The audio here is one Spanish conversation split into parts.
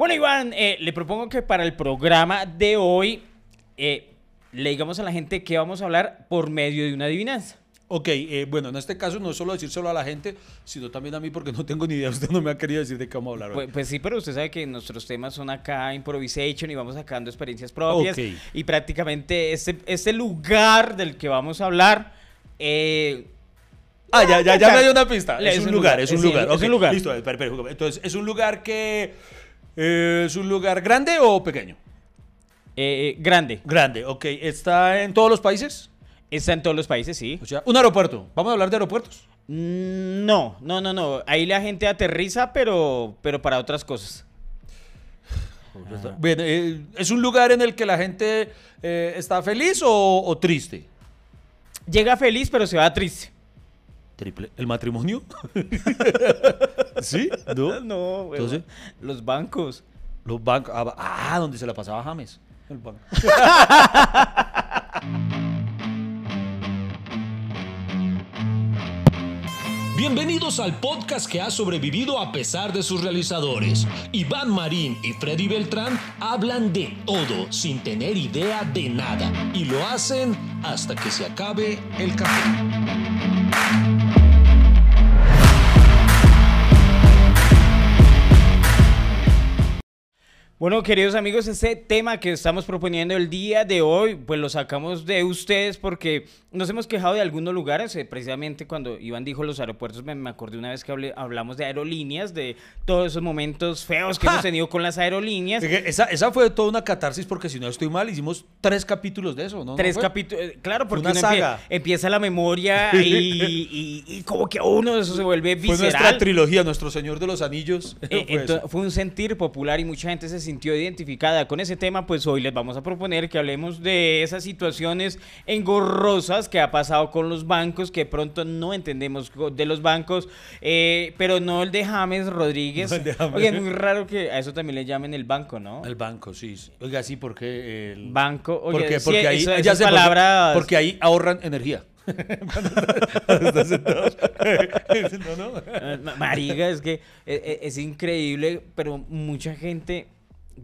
Bueno, Iván, eh, le propongo que para el programa de hoy eh, le digamos a la gente que vamos a hablar por medio de una adivinanza. Ok, eh, bueno, en este caso no es solo decir solo a la gente, sino también a mí porque no tengo ni idea. Usted no me ha querido decir de qué vamos a hablar hoy. Pues, pues sí, pero usted sabe que nuestros temas son acá improvisation y vamos sacando experiencias propias. Ok. Y prácticamente este, este lugar del que vamos a hablar... eh, Ah, ya, ya, ya me dio una pista. Es, un lugar, es un sí, lugar. es un lugar. Listo, espera, espera, entonces, ¿es un lugar que... eh, ¿Es un lugar grande o pequeño? eh, grande. Grande, ok. ¿Está en todos los países? Está en todos los países, sí. O sea, un aeropuerto. ¿Vamos a hablar de aeropuertos? Mm, No, no, no, no. Ahí la gente aterriza, pero, pero para otras cosas. Bien, eh, ¿es un lugar en el que la gente eh, está feliz o, o triste? Llega feliz, pero se va triste. Triple. ¿El matrimonio? ¿Sí? ¿No? No, güey. Entonces- Los bancos. Los bancos. Ah, ah, donde se la pasaba James. El banco. Bienvenidos al podcast que ha sobrevivido a pesar de sus realizadores. Iván Marín y Freddy Beltrán hablan de todo sin tener idea de nada y lo hacen hasta que se acabe el café. Bueno, queridos amigos, este tema que estamos proponiendo el día de hoy, pues lo sacamos de ustedes porque nos hemos quejado de algunos lugares. eh, precisamente cuando Iván dijo los aeropuertos, me, me acordé una vez que hablé- hablamos de aerolíneas, de todos esos momentos feos que hemos tenido con las aerolíneas. Esa, esa fue toda una catarsis porque si no estoy mal, hicimos tres capítulos de eso, ¿no? Tres ¿No capítulos, eh, claro, porque una uno saga. empieza la memoria y, y- y como que uno eso se vuelve Fue nuestra visceral. trilogía, Nuestro Señor de los Anillos. Eh, Fue ento- eso. fue un sentir popular y mucha gente se sintió identificada con ese tema, pues hoy les vamos a proponer que hablemos de esas situaciones engorrosas que ha pasado con los bancos, que pronto no entendemos de los bancos, eh, pero no el de James Rodríguez. No el de James. Oye, es muy raro que a eso también le llamen el banco, ¿no? El banco, sí. sí. Oiga, sí, porque el Banco, oye, porque, sí, porque ahí eso- ya esas sé, porque- palabras- porque ahí ahorran energía. Eh, ma- Marica, es que eh, es, increíble, pero mucha gente.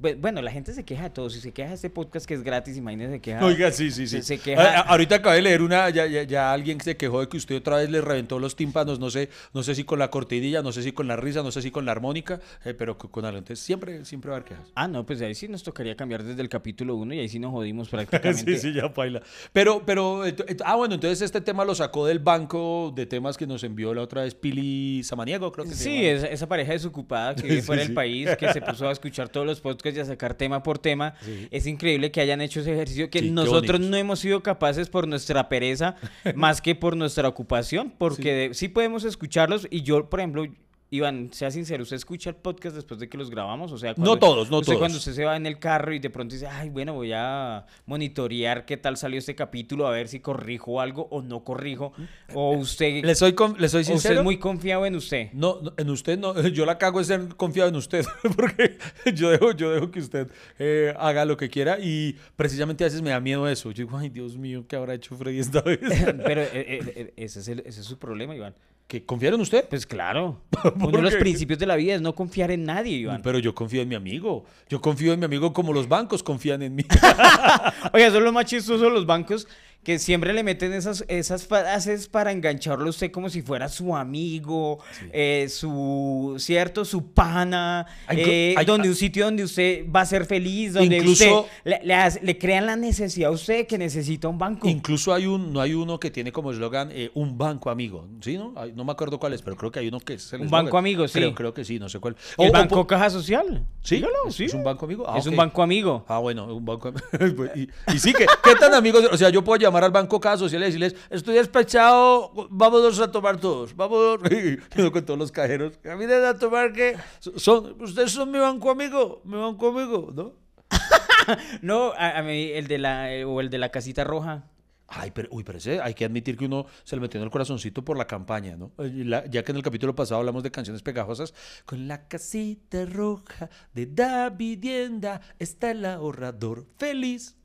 Bu- Bueno, la gente se queja de todo. Si se queja de este podcast que es gratis, imagínense se queja. Oiga, sí, sí, sí. Se, se a- queja. ahorita acabé de leer una, ya, ya, ya alguien se quejó de que usted otra vez le reventó los tímpanos, no sé, no sé si con la cortinilla, no sé si con la risa, no sé si con la armónica, eh, pero con algo. Entonces siempre, siempre va a haber quejas. Ah, no, pues ahí sí nos tocaría cambiar desde el capítulo 1 y ahí sí nos jodimos prácticamente. Sí, sí, ya baila. Pero, pero, ah, bueno, entonces este tema lo sacó del banco de temas que nos envió la otra vez Pili Samaniego, creo que se Sí, llama. esa, esa pareja desocupada que vive Sí, fuera sí. del país, que se puso a escuchar todos los podcasts y a sacar tema por tema. Sí. Es increíble que hayan hecho ese ejercicio que Sí, nosotros no hemos sido capaces por nuestra pereza, más que por nuestra ocupación, porque de- sí podemos escucharlos y yo, por ejemplo... Iván, sea sincero, ¿usted escucha el podcast después de que los grabamos? O sea, No todos, no usted todos. cuando usted se va en el carro y de pronto dice, ay, bueno, voy a monitorear qué tal salió este capítulo, a ver si corrijo algo o no corrijo. O usted, Le soy, le soy o usted sincero. es muy confiado en usted. No, no, en usted no, yo la cago es ser confiado en usted, porque yo dejo, yo dejo que usted eh, haga lo que quiera y precisamente a veces me da miedo eso. Yo digo, ay Dios mío, ¿qué habrá hecho Freddy esta vez? Pero eh, eh, eh, ese, es el- ese es su problema, Iván. ¿Que confiar en usted? Pues claro. Uno de los principios de la vida es no confiar en nadie, Iván. Pero yo confío en mi amigo. Yo confío en mi amigo como los bancos confían en mí. Oiga, son los más chistosos los bancos que siempre le meten esas, esas frases para engancharlo a usted como si fuera su amigo, eh, su, ¿cierto? Su pana, co- eh, hay- donde un sitio donde usted va a ser feliz, donde Incluso- usted le, le hace- le crean la necesidad a usted que necesita un banco. Incluso hay un, no hay uno que tiene como eslogan eh, un banco amigo, ¿sí? ¿no? No me acuerdo cuál es, pero creo que hay uno que es el Un banco amigo, sí. Creo, creo que sí, no sé cuál. el O- Banco Caja Social. ¿Sí? Dígalo, ¿Es, sí. es un banco amigo? Ah, es un banco amigo. Ah, bueno, un banco. y, y sí, que, ¿qué tan amigos? O sea, yo puedo llamar al banco Caja Social y decirles, estoy despechado, vámonos a tomar todos, vamos. Con todos los cajeros, vienen a tomar que son, ustedes son mi banco amigo, mi banco amigo, ¿no? No, a, a mí el de la eh, o el de la casita roja. Ay, pero, uy, pero ese, hay que admitir que uno se le metió en el corazoncito por la campaña, ¿no? Y la- ya que en el capítulo pasado hablamos de canciones pegajosas, con la casita roja de da vivienda está el ahorrador feliz.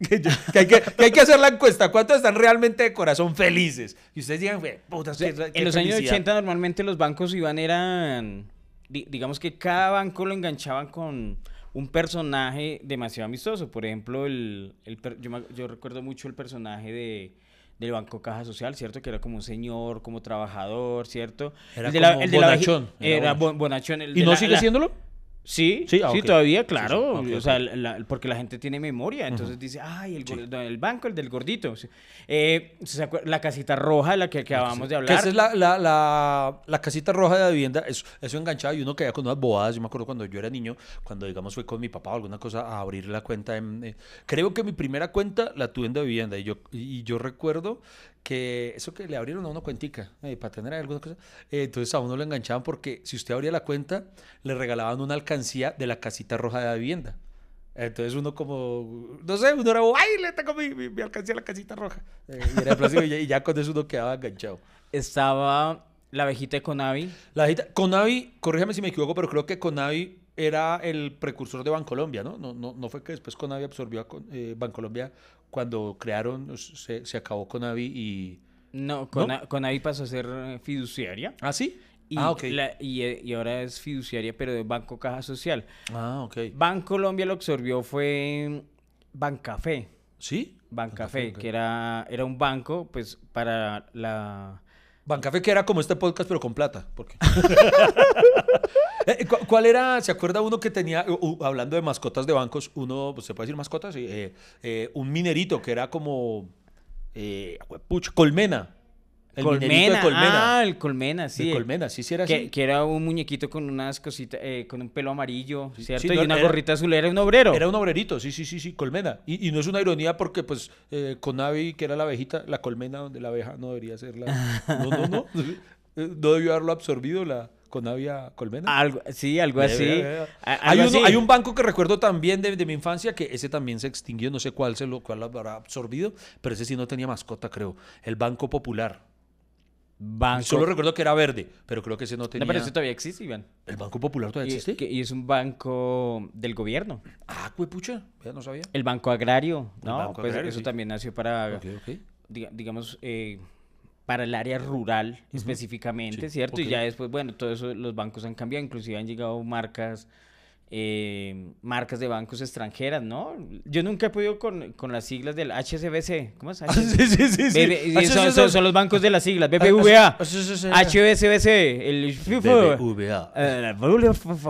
Que, hay que, que hay que hacer la encuesta. ¿Cuántos están realmente de corazón felices? Y ustedes digan, "Güey, puta, en los años felicidad". 80 normalmente los bancos iban eran di- digamos que cada banco lo enganchaban con un personaje demasiado amistoso. Por ejemplo, el, el yo, me- yo recuerdo mucho el personaje de del Banco Caja Social, ¿cierto? Que era como un señor, como trabajador, ¿cierto? Era el de la, como el de la veji- bonachón, era bonachón. el ¿Y de no la- sigue siéndolo? Sí, Sí, sí, ah, todavía, Sí, sí, claro. o sea, la- porque la gente tiene memoria. Entonces dice, ay, el, gor- el banco, el del gordito. Sí. Eh, ¿se acuer- la casita roja, la que acabamos de Que hablar. esa es la, la, la, la casita roja de la vivienda, eso, eso enganchaba y uno caía con unas bobadas. Yo me acuerdo cuando yo era niño, cuando digamos fue con mi papá o alguna cosa a abrir la cuenta. En, eh, creo que mi primera cuenta la tuve en de vivienda y yo, y yo recuerdo que eso que le abrieron a uno cuentica eh, para tener alguna cosa. eh, entonces a uno lo enganchaban porque si usted abría la cuenta, le regalaban una alcancía de la casita roja de la vivienda. Entonces uno como, no sé, uno era, ¡ay, le tengo mi, mi, mi alcancía a la casita roja! Eh, y, era plástico y ya, y ya con eso uno quedaba enganchado. Estaba la abejita de Conavi. La agita- Conavi, corrígeme si me equivoco, pero creo que Conavi era el precursor de Bancolombia, ¿no? No, no, no fue que después Conavi absorbió a Bancolombia cuando crearon, se, se acabó Conavi y... No, Cona- Conavi pasó a ser eh, fiduciaria. ¿Ah, sí? Y, ah, ok. la- y, eh, y ahora es fiduciaria, pero de Banco Caja Social. Ah, ok. Bancolombia lo absorbió fue Bancafé. ¿Sí? Bancafé, que era, era un banco, pues, para la... Bancafé que era como este podcast, pero con plata. Eh, ¿cu- ¿Cuál era, se acuerda uno que tenía, hablando de mascotas de bancos, uno, pues, ¿se puede decir mascotas? Eh, eh, un minerito que era como, eh, colmena. El minerito de colmena. Ah, el Colmena, sí. de colmena, sí, sí era Que, así. que era un muñequito con unas cositas, eh, con un pelo amarillo, ¿cierto? sí, y una era- gorrita azul, era un obrero. Era un obrerito, sí, sí, sí, sí, colmena. Y, y no es una ironía porque, pues, eh, Conavi, que era la abejita, la colmena donde la abeja no debería ser la... No, no, no. No debió haberlo absorbido la Conavi a colmena. Algo, sí, algo así. Hay, algo uno- así. hay un banco que recuerdo también de, de mi infancia que ese también se extinguió, no sé cuál se lo cuál lo habrá absorbido, pero ese sí no tenía mascota, creo. El Banco Popular. Banco. Solo recuerdo que era verde, pero creo que ese no tenía. No, pero eso todavía existe, Iván. ¿El Banco Popular todavía Y, existe? que- y es un banco del gobierno. Ah, pucha, ya no sabía. El Banco Agrario, El ¿no? Banco pues Agrario, eso sí. también nació para, Ok, ok. diga- digamos, eh, para el área rural específicamente, Sí, ¿cierto? Y ya después, bueno, todo eso, los bancos han cambiado, inclusive han llegado marcas, eh, marcas de bancos extranjeras, ¿no? Yo nunca he podido con, con las siglas del HSBC, ¿cómo es? Ah, sí, sí, sí. BB Ah, son, los bancos de las siglas, Ah, BBVA, ah. HSBC, el BBVA.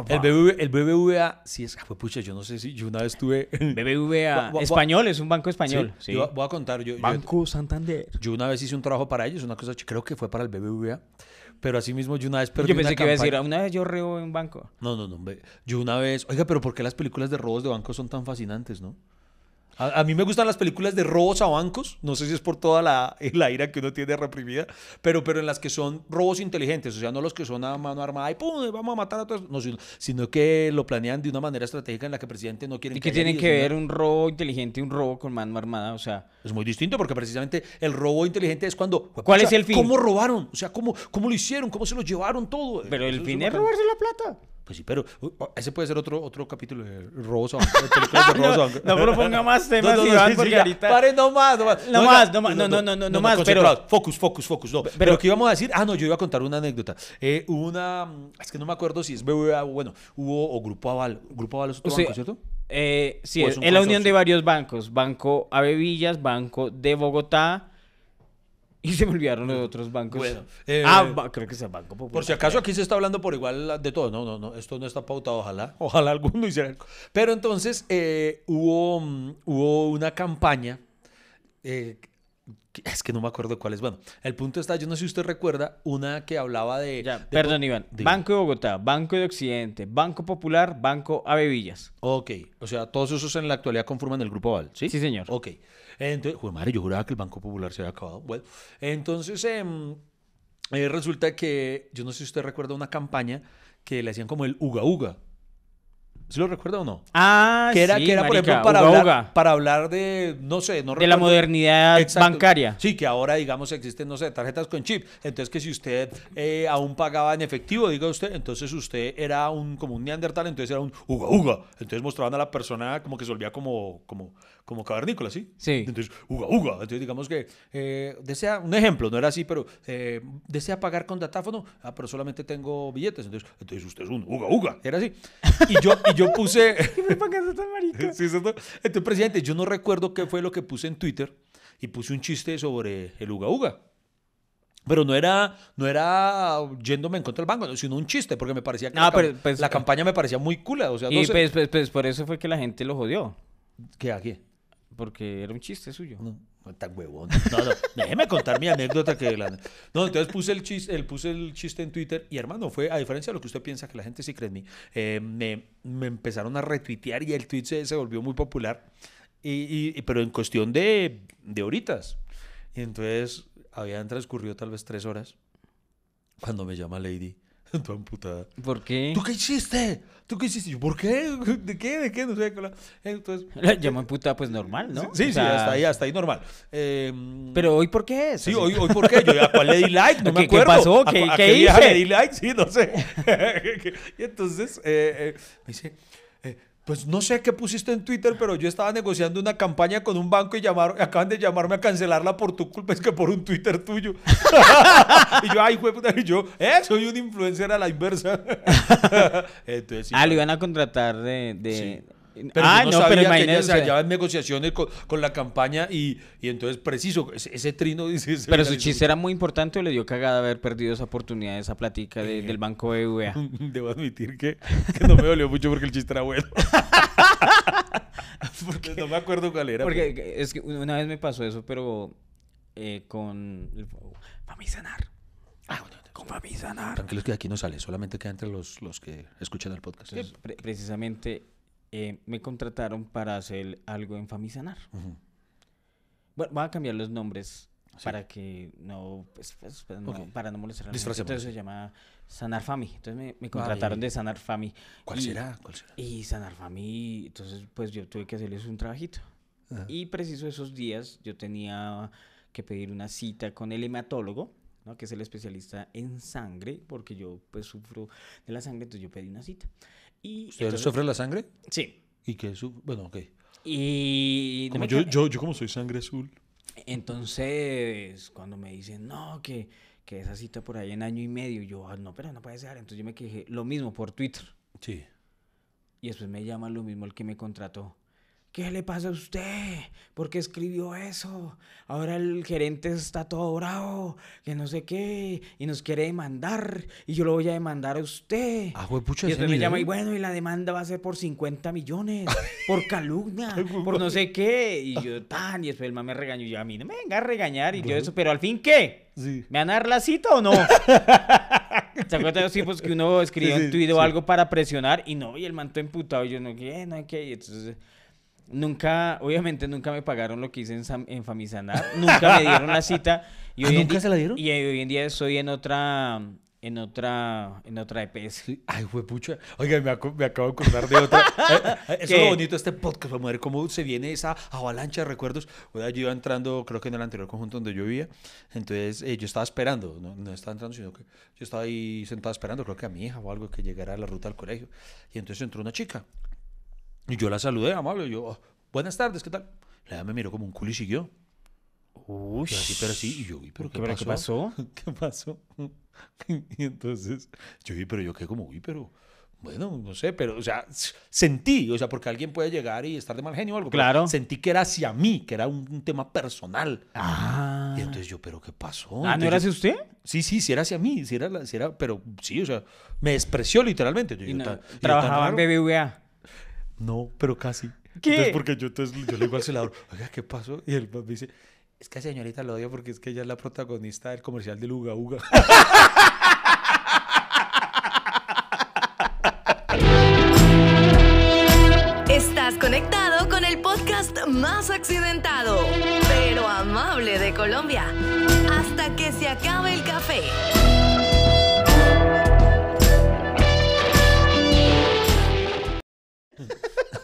El BBVA, el BBVA, sí es, ah, pues, pucha, yo no sé si yo una vez tuve... BBVA, español, es un banco español. Sí, yo voy a contar, yo, yo, Banco Santander. yo una vez hice un trabajo para ellos, una cosa, creo que fue para el BBVA, pero así mismo yo una vez perdí Yo pensé una que iba a decir, campaña- una vez yo reo en un banco. No, no, no, yo una vez, oiga, pero ¿por qué las películas de robos de bancos son tan fascinantes, no? A, a mí me gustan las películas de robos a bancos, no sé si es por toda la, la ira que uno tiene reprimida, pero, pero en las que son robos inteligentes, o sea, no los que son a mano armada y ¡pum! vamos a matar a todos, no, sino, sino que lo planean de una manera estratégica en la que el presidente no quiere ¿Y qué tiene que ver un robo inteligente y un robo con mano armada? O sea, Es muy distinto porque precisamente el robo inteligente es cuando... ¿Cuál "Pucha, es el fin?" ¿Cómo robaron? O sea, ¿cómo, cómo lo hicieron? ¿Cómo se lo llevaron todo? pero el Eso fin es robarse la plata. Pues sí, pero uh, uh, ese puede ser otro, otro capítulo de robos a banco, de películas de robos a banco. no proponga más temas, no, no, Iván, sí, porque ya, ahorita- Pare, no más, no más. No más, no más, no, no, no, no, no más, pero- concentrados. Focus, focus, focus, no. Pero, pero- ¿qué íbamos a decir? Ah, no, yo iba a contar una anécdota. Eh, hubo una, es que no me acuerdo si es BBVA, bueno, hubo, o Grupo Aval. Grupo Aval es otro O sea, banco, ¿cierto? Eh, sí, ¿O es, es la unión de varios bancos. Banco Avevillas, Banco de Bogotá. Y se me olvidaron los otros bancos. Bueno, eh, ah, ba- creo que es el Banco Popular. Por si acaso aquí se está hablando por igual de todo. No, no, no, esto no está pautado, ojalá. Ojalá alguno hiciera algo. Pero entonces eh, hubo, mm, hubo una campaña. eh, es que no me acuerdo cuál es. Bueno, el punto está, yo no sé si usted recuerda, una que hablaba de... Ya, de- perdón, Iván. Banco de Bogotá, Banco de Occidente, Banco Popular, Banco Avevillas. Ok, o sea, todos esos en la actualidad conforman el Grupo Aval, ¿sí? Sí, señor. Ok. Entonces, joder, madre, yo juraba que el Banco Popular se había acabado. Bueno, entonces em, eh, resulta que, yo no sé si usted recuerda una campaña que le hacían como el Uga Uga. ¿Sí lo recuerda o no? Ah, que era, sí, que era por ejemplo, para uga, hablar, uga. para hablar de, no sé, no De la modernidad Exacto. bancaria. Sí, que ahora, digamos, existen, no sé, tarjetas con chip. Entonces, que si usted eh, aún pagaba en efectivo, diga usted, entonces usted era un como un neandertal, entonces era un uga uga. Entonces mostraban a la persona como que se volvía como, como, como cavernícola, ¿sí? Sí. Entonces, uga uga. Entonces, digamos que eh, desea, un ejemplo, no era así, pero eh, desea pagar con datáfono, ah, pero solamente tengo billetes. Entonces, entonces usted es un uga uga. Era así. Y yo, y yo puse. me pagas tan marica? Sí, ¿cierto? Entonces, presidente, yo no recuerdo qué fue lo que puse en Twitter y puse un chiste sobre el Uga Uga. Pero no era, no era yéndome en contra del banco, sino un chiste, porque me parecía que la, pero, pues, la campaña me parecía muy cool. O sea, no Y sé. pues, pues, pues, por eso fue que la gente lo jodió. ¿Qué aquí? Porque era un chiste suyo. No tan huevón. No, no, déjeme contar mi anécdota que la... No, entonces puse el chiste, el, puse el chiste en Twitter y hermano, fue, a diferencia de lo que usted piensa que la gente sí cree en mí, eh, me, me empezaron a retuitear y el tweet se, se volvió muy popular, y, y- pero en cuestión de, de horitas. Y entonces habían transcurrido tal vez tres horas cuando me llama Lady, toda amputada. ¿Por qué? ¿Tú qué hiciste? ¿Tú qué hiciste? Yo, ¿por qué? ¿De qué? ¿De qué? No sé. Entonces, La llamó puta, pues normal, ¿no? Sí, O sí, sea, hasta ahí, hasta ahí normal. Eh, Pero hoy, ¿por qué es? Sí, hoy, hoy ¿por qué? Yo a cuál le di like, no me ¿Qué- qué acuerdo. pasó? ¿A ¿Qué- a qué hice? le di like? Sí, no sé. y entonces eh, eh, me dice, eh, pues no sé qué pusiste en Twitter, pero yo estaba negociando una campaña con un banco y llamaron, acaban de llamarme a cancelarla por tu culpa, es que por un Twitter tuyo. y yo, ay, puta, y yo, eh, soy un influencer a la inversa. entonces, sí, Ah, lo iban a contratar de... de... Sí. Pero ah, no, no, sabía pero que ella imagínense. se hallaba en negociaciones con, con la campaña y, y entonces preciso, ese, ese trino dice... Pero su chiste era muy importante o le dio cagada haber perdido esa oportunidad, esa platica de- del banco BBVA. Debo admitir que, que no me dolió mucho porque el chiste era bueno. Porque no me acuerdo cuál era. pero- Porque es que una vez me pasó eso, pero eh, con el- Famisanar. Ah, bueno, Con Famisanar. Tranquilos que aquí no sale, solamente queda entre los, los que escuchan el podcast. Pre- precisamente eh, me contrataron para hacer algo en Famisanar. Ujú. Bueno, voy a cambiar los nombres para que no, pues, pues, pues, no- Ok. para no molestar a la gente. Entonces se llama Sanar Fami. Entonces me, me contrataron Ay. de Sanar Fami. ¿Cuál Y- será? ¿Cuál será? Y Sanar Fami, entonces pues yo tuve que hacerles un trabajito. Ajá. Y preciso esos días yo tenía que pedir una cita con el hematólogo, ¿no? que es el especialista en sangre, porque yo pues sufro de la sangre, entonces yo pedí una cita. Y ¿Usted entonces- sufre la sangre? Sí. ¿Y qué su Bueno, ok. Y Como yo, yo, yo como soy sangre azul. Entonces, cuando me dicen, no, que, que esa cita por ahí en año y medio, yo, "Ah, no, pero no puede ser. Entonces yo me quejé, lo mismo por Twitter. Sí. Y después me llama lo mismo el que me contrató. ¿Qué le pasa a usted? ¿Por qué escribió eso? Ahora el gerente está todo bravo, que no sé qué, y nos quiere demandar, y yo lo voy a demandar a usted. Ah, güey, pucha, y después me llama, y bueno, y la demanda va a ser por 50 millones, por calumnia, por no sé qué. Y yo, tan, y después el man me regañó, y yo, a mí no me venga a regañar, y yo eso, pero al fin, ¿qué? Sí. ¿Me van a dar la cita o no? ¿Se acuerdan de los tiempos que uno escribía Sí, un sí, tuit o sí. algo para presionar y no, y el manto emputado y yo no, ¿qué? No que, y entonces nunca, obviamente nunca me pagaron lo que hice en, Sam- en Famisanar, nunca me dieron la cita y ¿Ah, hoy nunca se la dieron? Y hoy en día estoy en otra, en otra, en otra EPS. Ay, güey, pucha. Oiga, me, aco- me acabo de acordar de otra. Eh, eh, Eso es ¿Qué? lo bonito de este podcast, vamos a ver cómo se viene esa avalancha de recuerdos. Yo iba entrando, creo que en el anterior conjunto donde yo vivía. Entonces, eh, yo estaba esperando, no, no estaba entrando, sino que yo estaba ahí sentado esperando, creo que a mi hija o algo que llegara a la ruta al colegio. Y entonces entró una chica. Y yo la saludé, amable. Yo, "Oh, buenas tardes, ¿qué tal? La me miró como un culo y siguió. Uy, Y así, pero sí. Y yo, "Uy, ¿pero qué, ¿Pero qué pasó? ¿Qué pasó? y entonces yo vi, pero yo qué como, uy, pero bueno, no sé, pero, o sea, sentí, o sea, porque alguien puede llegar y estar de mal genio o algo. pero Claro. Sentí que era hacia mí, que era un, un tema personal. Ah, Y entonces yo, pero ¿qué pasó? ah ¿no Entonces era hacia usted? Sí, sí, sí era hacia mí, sí era, la- sí era, pero sí, o sea, me despreció literalmente. Yo, trabajaba en. BBVA. No, pero casi. ¿Qué? Entonces, porque yo, entonces, yo le digo al celador, oiga, ¿qué pasó? Y él me dice, es que señorita lo odio porque es que ella es la protagonista del comercial del Uga Uga. Estás conectado con el podcast más accidentado, pero amable de Colombia. Hasta que se acabe el café.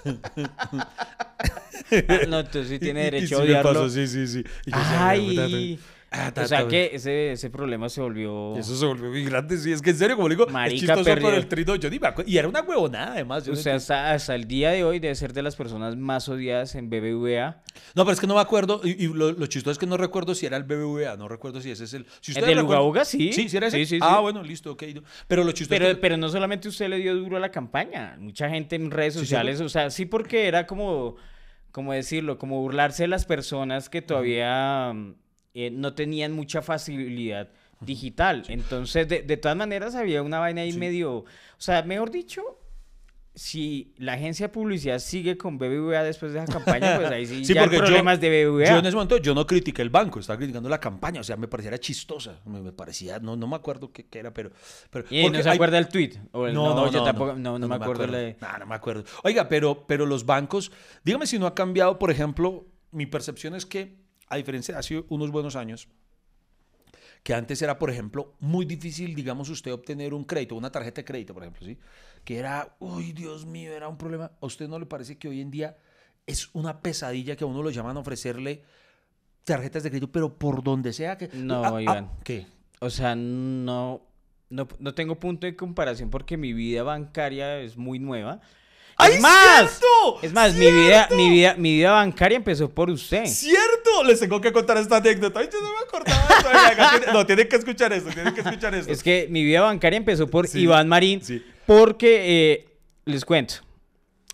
no, entonces sí tiene Y- y derecho sí a odiarlo. pasó, sí, sí, sí. Y yo decía, "Puta, Ay. Ah, O sea que ese, ese problema se volvió... Eso se volvió muy grande, sí, es que en serio, como le digo, Marica, es chistoso perdió. con el trino, yo ni me acuerdo, y era una huevonada además. yo O sea, hasta, hasta el día de hoy debe ser de las personas más odiadas en BBVA. No, pero es que no me acuerdo, y, y lo, lo chistoso es que no recuerdo si era el BBVA, no recuerdo si ese es el... Si ¿El recuerdan- Uga? Sí. Sí, ¿sí era ese? Sí, sí, sí. Ah, bueno, listo, ok. Pero lo chistoso Pero, es que... pero no solamente usted le dio duro a la campaña, mucha gente en redes sociales, o sea, sí porque era como, como decirlo, como burlarse de las personas que todavía eh, no tenían mucha facilidad digital. Entonces, de, de todas maneras, había una vaina ahí medio, o sea, mejor dicho, si la agencia de publicidad sigue con BBVA después de esa campaña, pues ahí sí, Sí, ya hay yo- problemas de BBVA. Yo en ese momento yo no critiqué el banco, estaba criticando la campaña, o sea, me parecía chistosa, me, me parecía, no, no me acuerdo qué, qué era, pero... pero y porque no se hay- acuerda el tweet. O el- No, no, yo no, tampoco, no, no, me acuerdo. la- No, no me acuerdo. Oiga, pero, pero los bancos, dígame si no ha cambiado, por ejemplo, mi percepción es que, a diferencia de hace unos buenos años, que antes era, por ejemplo, muy difícil, digamos, usted obtener un crédito, una tarjeta de crédito, por ejemplo, ¿sí? Que era, uy, Dios mío, era un problema. ¿A usted no le parece que hoy en día es una pesadilla que a uno lo llaman a ofrecerle tarjetas de crédito, pero por donde sea que... No, Ah, ah, Iván. ¿Qué? O sea, no, no, no tengo punto de comparación porque mi vida bancaria es muy nueva. ¡Ay, es más, cierto! es más, mi vida, mi vida, mi vida bancaria empezó por usted. ¡Cierto! Les tengo que contar esta anécdota. Ay, yo no me acordaba tiene- No, tienen que escuchar esto, tienen que escuchar esto. Es que mi vida bancaria empezó por Sí, Iván Marín sí. porque, eh, les cuento,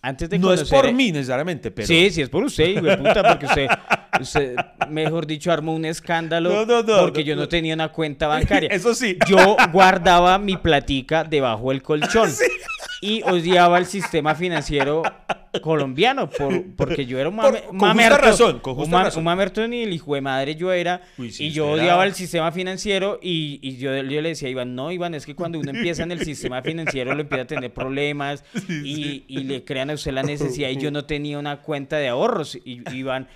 antes de no es por mí necesariamente, pero... Sí, sí es por usted, de puta, porque usted, usted, mejor dicho, armó un escándalo No, no, no, porque yo no tenía una cuenta bancaria. Eso sí. Yo guardaba mi platica debajo del colchón y odiaba el sistema financiero colombiano por, porque yo era un, mame, Por- justa razón, con justa razón. un ni el hijo de madre yo era Uy, sí, y yo odiaba el sistema financiero y, y yo, yo le decía a Iván, no Iván, es que cuando uno empieza en el sistema financiero lo empieza a tener problemas y, y le crean a usted la necesidad y yo no tenía una cuenta de ahorros y Iván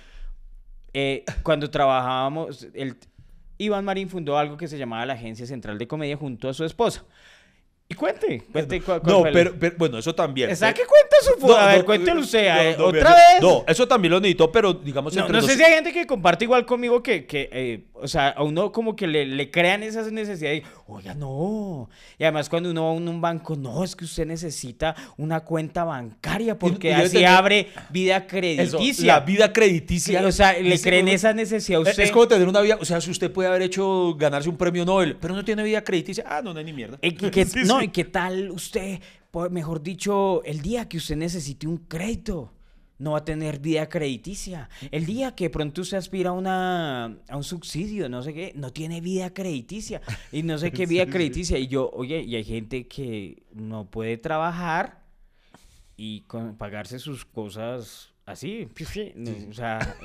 eh, cuando trabajábamos, el, Iván Marín fundó algo que se llamaba la Agencia Central de Comedia junto a su esposa. Y cuente, cuente cuál, cuál No, fue el- pero, pero- bueno, eso también. Saque Eh, cuenta su no, A ver, no, cuéntelo usted. no, ver, no, ¿Otra mira, vez? No, eso también lo necesito, pero digamos No, entre no sé dos- si hay gente que comparte igual conmigo que, que eh, o sea, a uno como que le, le crean esas necesidades. Oiga, no. Y además cuando uno va a un, banco, no, es que usted necesita una cuenta bancaria porque y así abre vida eso, crediticia. la vida crediticia. o sea, le creen uno- esa necesidad a Es- usted. Es como tener una vida, o sea, si usted puede haber hecho, ganarse un premio Nobel, pero no tiene vida crediticia, ah, no, no hay ni mierda. Eh, Sí, no, sí. y qué tal usted, mejor dicho, el día que usted necesite un crédito, no va a tener vida crediticia. El día que pronto usted aspira a, una, a un subsidio, no sé qué, no tiene vida crediticia. Y no sé qué vida crediticia. Y yo, oye, y hay gente que no puede trabajar y con- pagarse sus cosas así, o sea,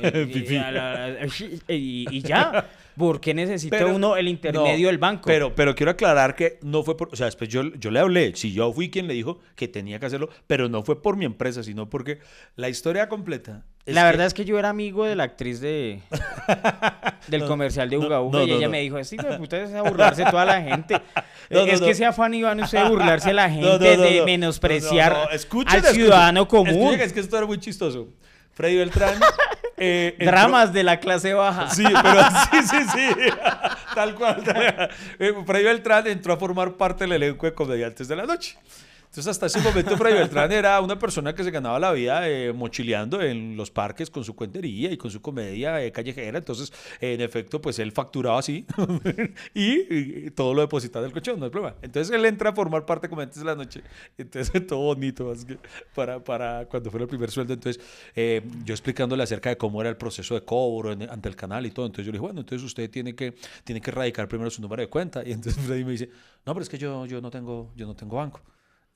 y, ya. ¿Por qué necesita Pero- uno el intermedio no, del banco? Pero, pero quiero aclarar que no fue por, o sea, después yo, yo le hablé, si yo fui quien le dijo que tenía que hacerlo, pero no fue por mi empresa, sino porque la historia completa. La que- verdad es que yo era amigo de la actriz de del No, comercial de Uga Uga no, y ella me dijo, hijo de puta es a burlarse toda la gente. No, es que sea fan Iván usted de burlarse de la gente, de no. menospreciar escuchen, al escuchen. ciudadano común. Escuchen, es que esto era muy chistoso. Freddy Beltrán. eh, entró- Dramas de la clase baja. Sí, pero sí, sí, sí. Tal cual. Eh, Freddy Beltrán entró a formar parte del elenco de comediantes de la noche. Entonces, hasta ese momento, Freddy Beltrán era una persona que se ganaba la vida eh, mochileando en los parques con su cuentería y con su comedia eh, callejera. Entonces, en efecto, pues él facturaba así y, todo lo depositaba en el colchón, no hay problema. Entonces, él entra a formar parte de comediantes de la noche. Entonces, todo bonito, que para, para cuando fue el primer sueldo. Entonces, eh, yo explicándole acerca de cómo era el proceso de cobro ante el canal y todo. Entonces, yo le dije, bueno, entonces usted tiene que, tiene que radicar primero su número de cuenta. Y entonces Freddy me dice, no, pero es que yo, yo, no, tengo, yo no tengo banco.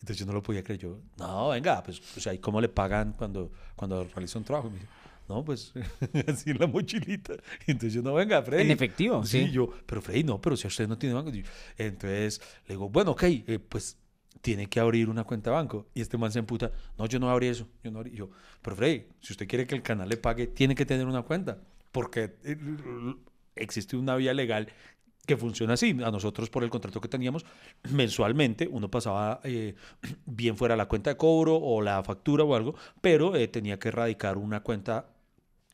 Entonces yo no lo podía creer. Yo, no, venga, pues, o sea, ¿y cómo le pagan cuando, cuando realiza un trabajo? Y me dice, no, pues así en la mochilita. Entonces yo, no, venga, Freddy. En efectivo, sí. Yo, pero Freddy, no, pero si usted no tiene banco. Yo, Entonces le digo, bueno, ok, eh, pues tiene que abrir una cuenta de banco. Y este man se emputa, no, yo no abrí eso. Yo no abrí. Yo, pero Freddy, si usted quiere que el canal le pague, tiene que tener una cuenta. Porque eh, existe una vía legal que funciona así. A nosotros, por el contrato que teníamos, mensualmente uno pasaba eh, bien fuera la cuenta de cobro o la factura o algo, pero eh, tenía que erradicar una cuenta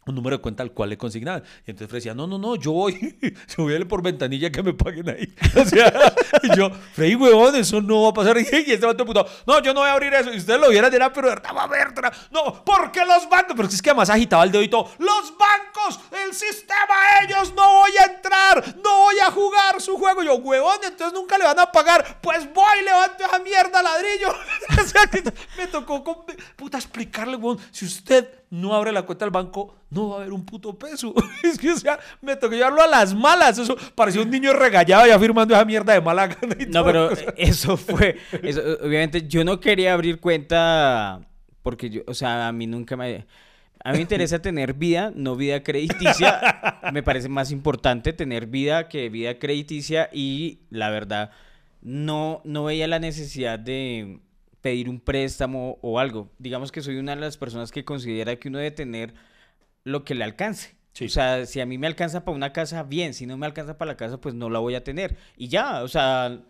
un número de cuenta al cual le consignaban. Y entonces Freddy decía, no, no, no, yo voy, yo voy a por ventanilla que me paguen ahí. O sea, y yo, Freddy, huevón, eso no va a pasar. Y este vato puto, no, yo no voy a abrir eso. Y ustedes lo vieran, dirán, pero va a ver, no, porque los bancos, pero es que además agitaba el dedo y los bancos, el sistema, ellos, no voy a entrar, no voy a jugar su juego. Yo, huevón, entonces nunca le van a pagar, pues voy, levanto esa mierda ladrillo. me tocó, puta, explicarle, huevón, si usted no abre la cuenta del banco, no va a haber un puto peso. es que, o sea, me tocó llevarlo a las malas. Eso parecía un niño regallado ya firmando esa mierda de mala gana. no, pero eso fue. Eso, obviamente, yo no quería abrir cuenta porque yo, o sea, a mí nunca me. A mí me interesa tener vida, no vida crediticia. me parece más importante tener vida que vida crediticia y la verdad no, no veía la necesidad de pedir un préstamo o algo. Digamos que soy una de las personas que considera que uno debe tener lo que le alcance. O sea, si a mí me alcanza para una casa, bien. Si no me alcanza para la casa, pues no la voy a tener. Y ya, o sea...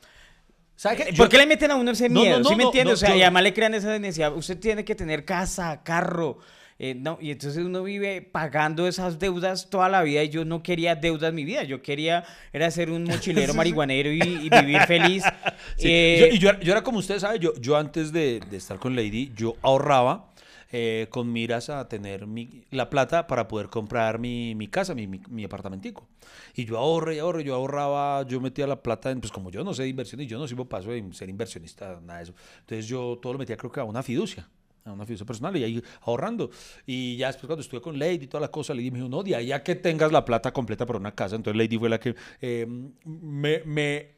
¿Por qué le meten a uno ese miedo? ¿Sí me entiende? o sea, y además le crean esa necesidad. Usted tiene que tener casa, carro, eh, no, y entonces uno vive pagando esas deudas toda la vida y yo no quería deudas en mi vida, yo quería era ser un mochilero marihuanero y, vivir feliz. Eh, y yo, era como usted sabe, yo, yo antes de, estar con Lady, yo ahorraba. Eh, con miras a tener la plata para poder comprar mi, casa, mi, mi, apartamentico. Y yo ahorré y ahorré, yo ahorraba, yo metía la plata, en, pues como yo no sé de inversión y yo no sirvo paso de ser inversionista, nada de eso. Entonces yo todo lo metía creo que a una fiducia a una fiducia personal y ahí ahorrando. Y ya después cuando estuve con Lady y toda la cosa, Lady me dijo, no, de ahí que tengas la plata completa para una casa. Entonces Lady fue la que eh, me,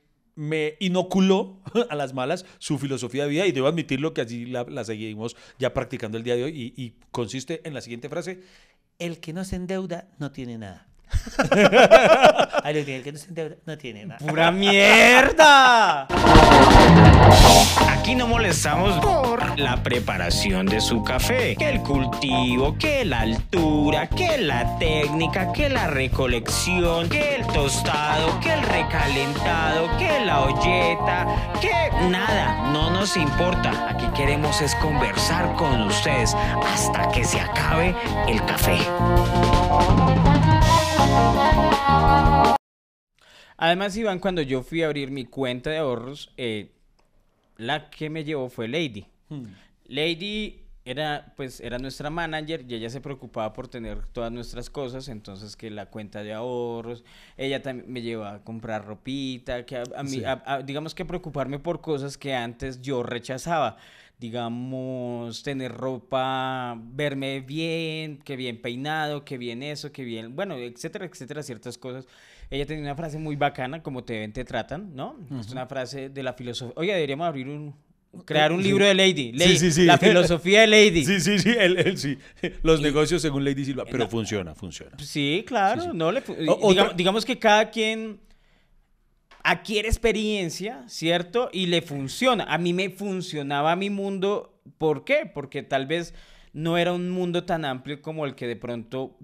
inoculó a las malas su filosofía de vida y debo admitirlo que así la, seguimos ya practicando el día de hoy y, y consiste en la siguiente frase, el que no se endeuda no tiene nada. que no no tiene nada. ¡Pura mierda! Aquí no molestamos por la preparación de su café. Que el cultivo, que la altura, que la técnica, que la recolección, que el tostado, que el recalentado, que la olleta, que nada, no nos importa. Aquí queremos es conversar con ustedes hasta que se acabe el café. Además, Iván, cuando yo fui a abrir mi cuenta de ahorros, eh, la que me llevó fue Lady. Hmm. Lady era, pues, era nuestra manager y ella se preocupaba por tener todas nuestras cosas, entonces que la cuenta de ahorros, ella también me llevaba a comprar ropita, que a, mí, digamos que preocuparme por cosas que antes yo rechazaba digamos, tener ropa, verme bien, que bien peinado, que bien eso, que bien, bueno, etcétera, etcétera, ciertas cosas. Ella tenía una frase muy bacana, como te ven, te tratan, ¿no? Es una frase de la filosofía. Oye, deberíamos abrir un, crear un libro de Lady. Lady sí, sí, sí. La filosofía de Lady. Sí, sí, sí, sí. Los negocios según Lady Silva, pero funciona, funciona. Sí, claro, no le digamos que cada quien adquiere experiencia, ¿cierto? Y le funciona. A mí me funcionaba mi mundo. ¿Por qué? Porque tal vez no era un mundo tan amplio como el que de pronto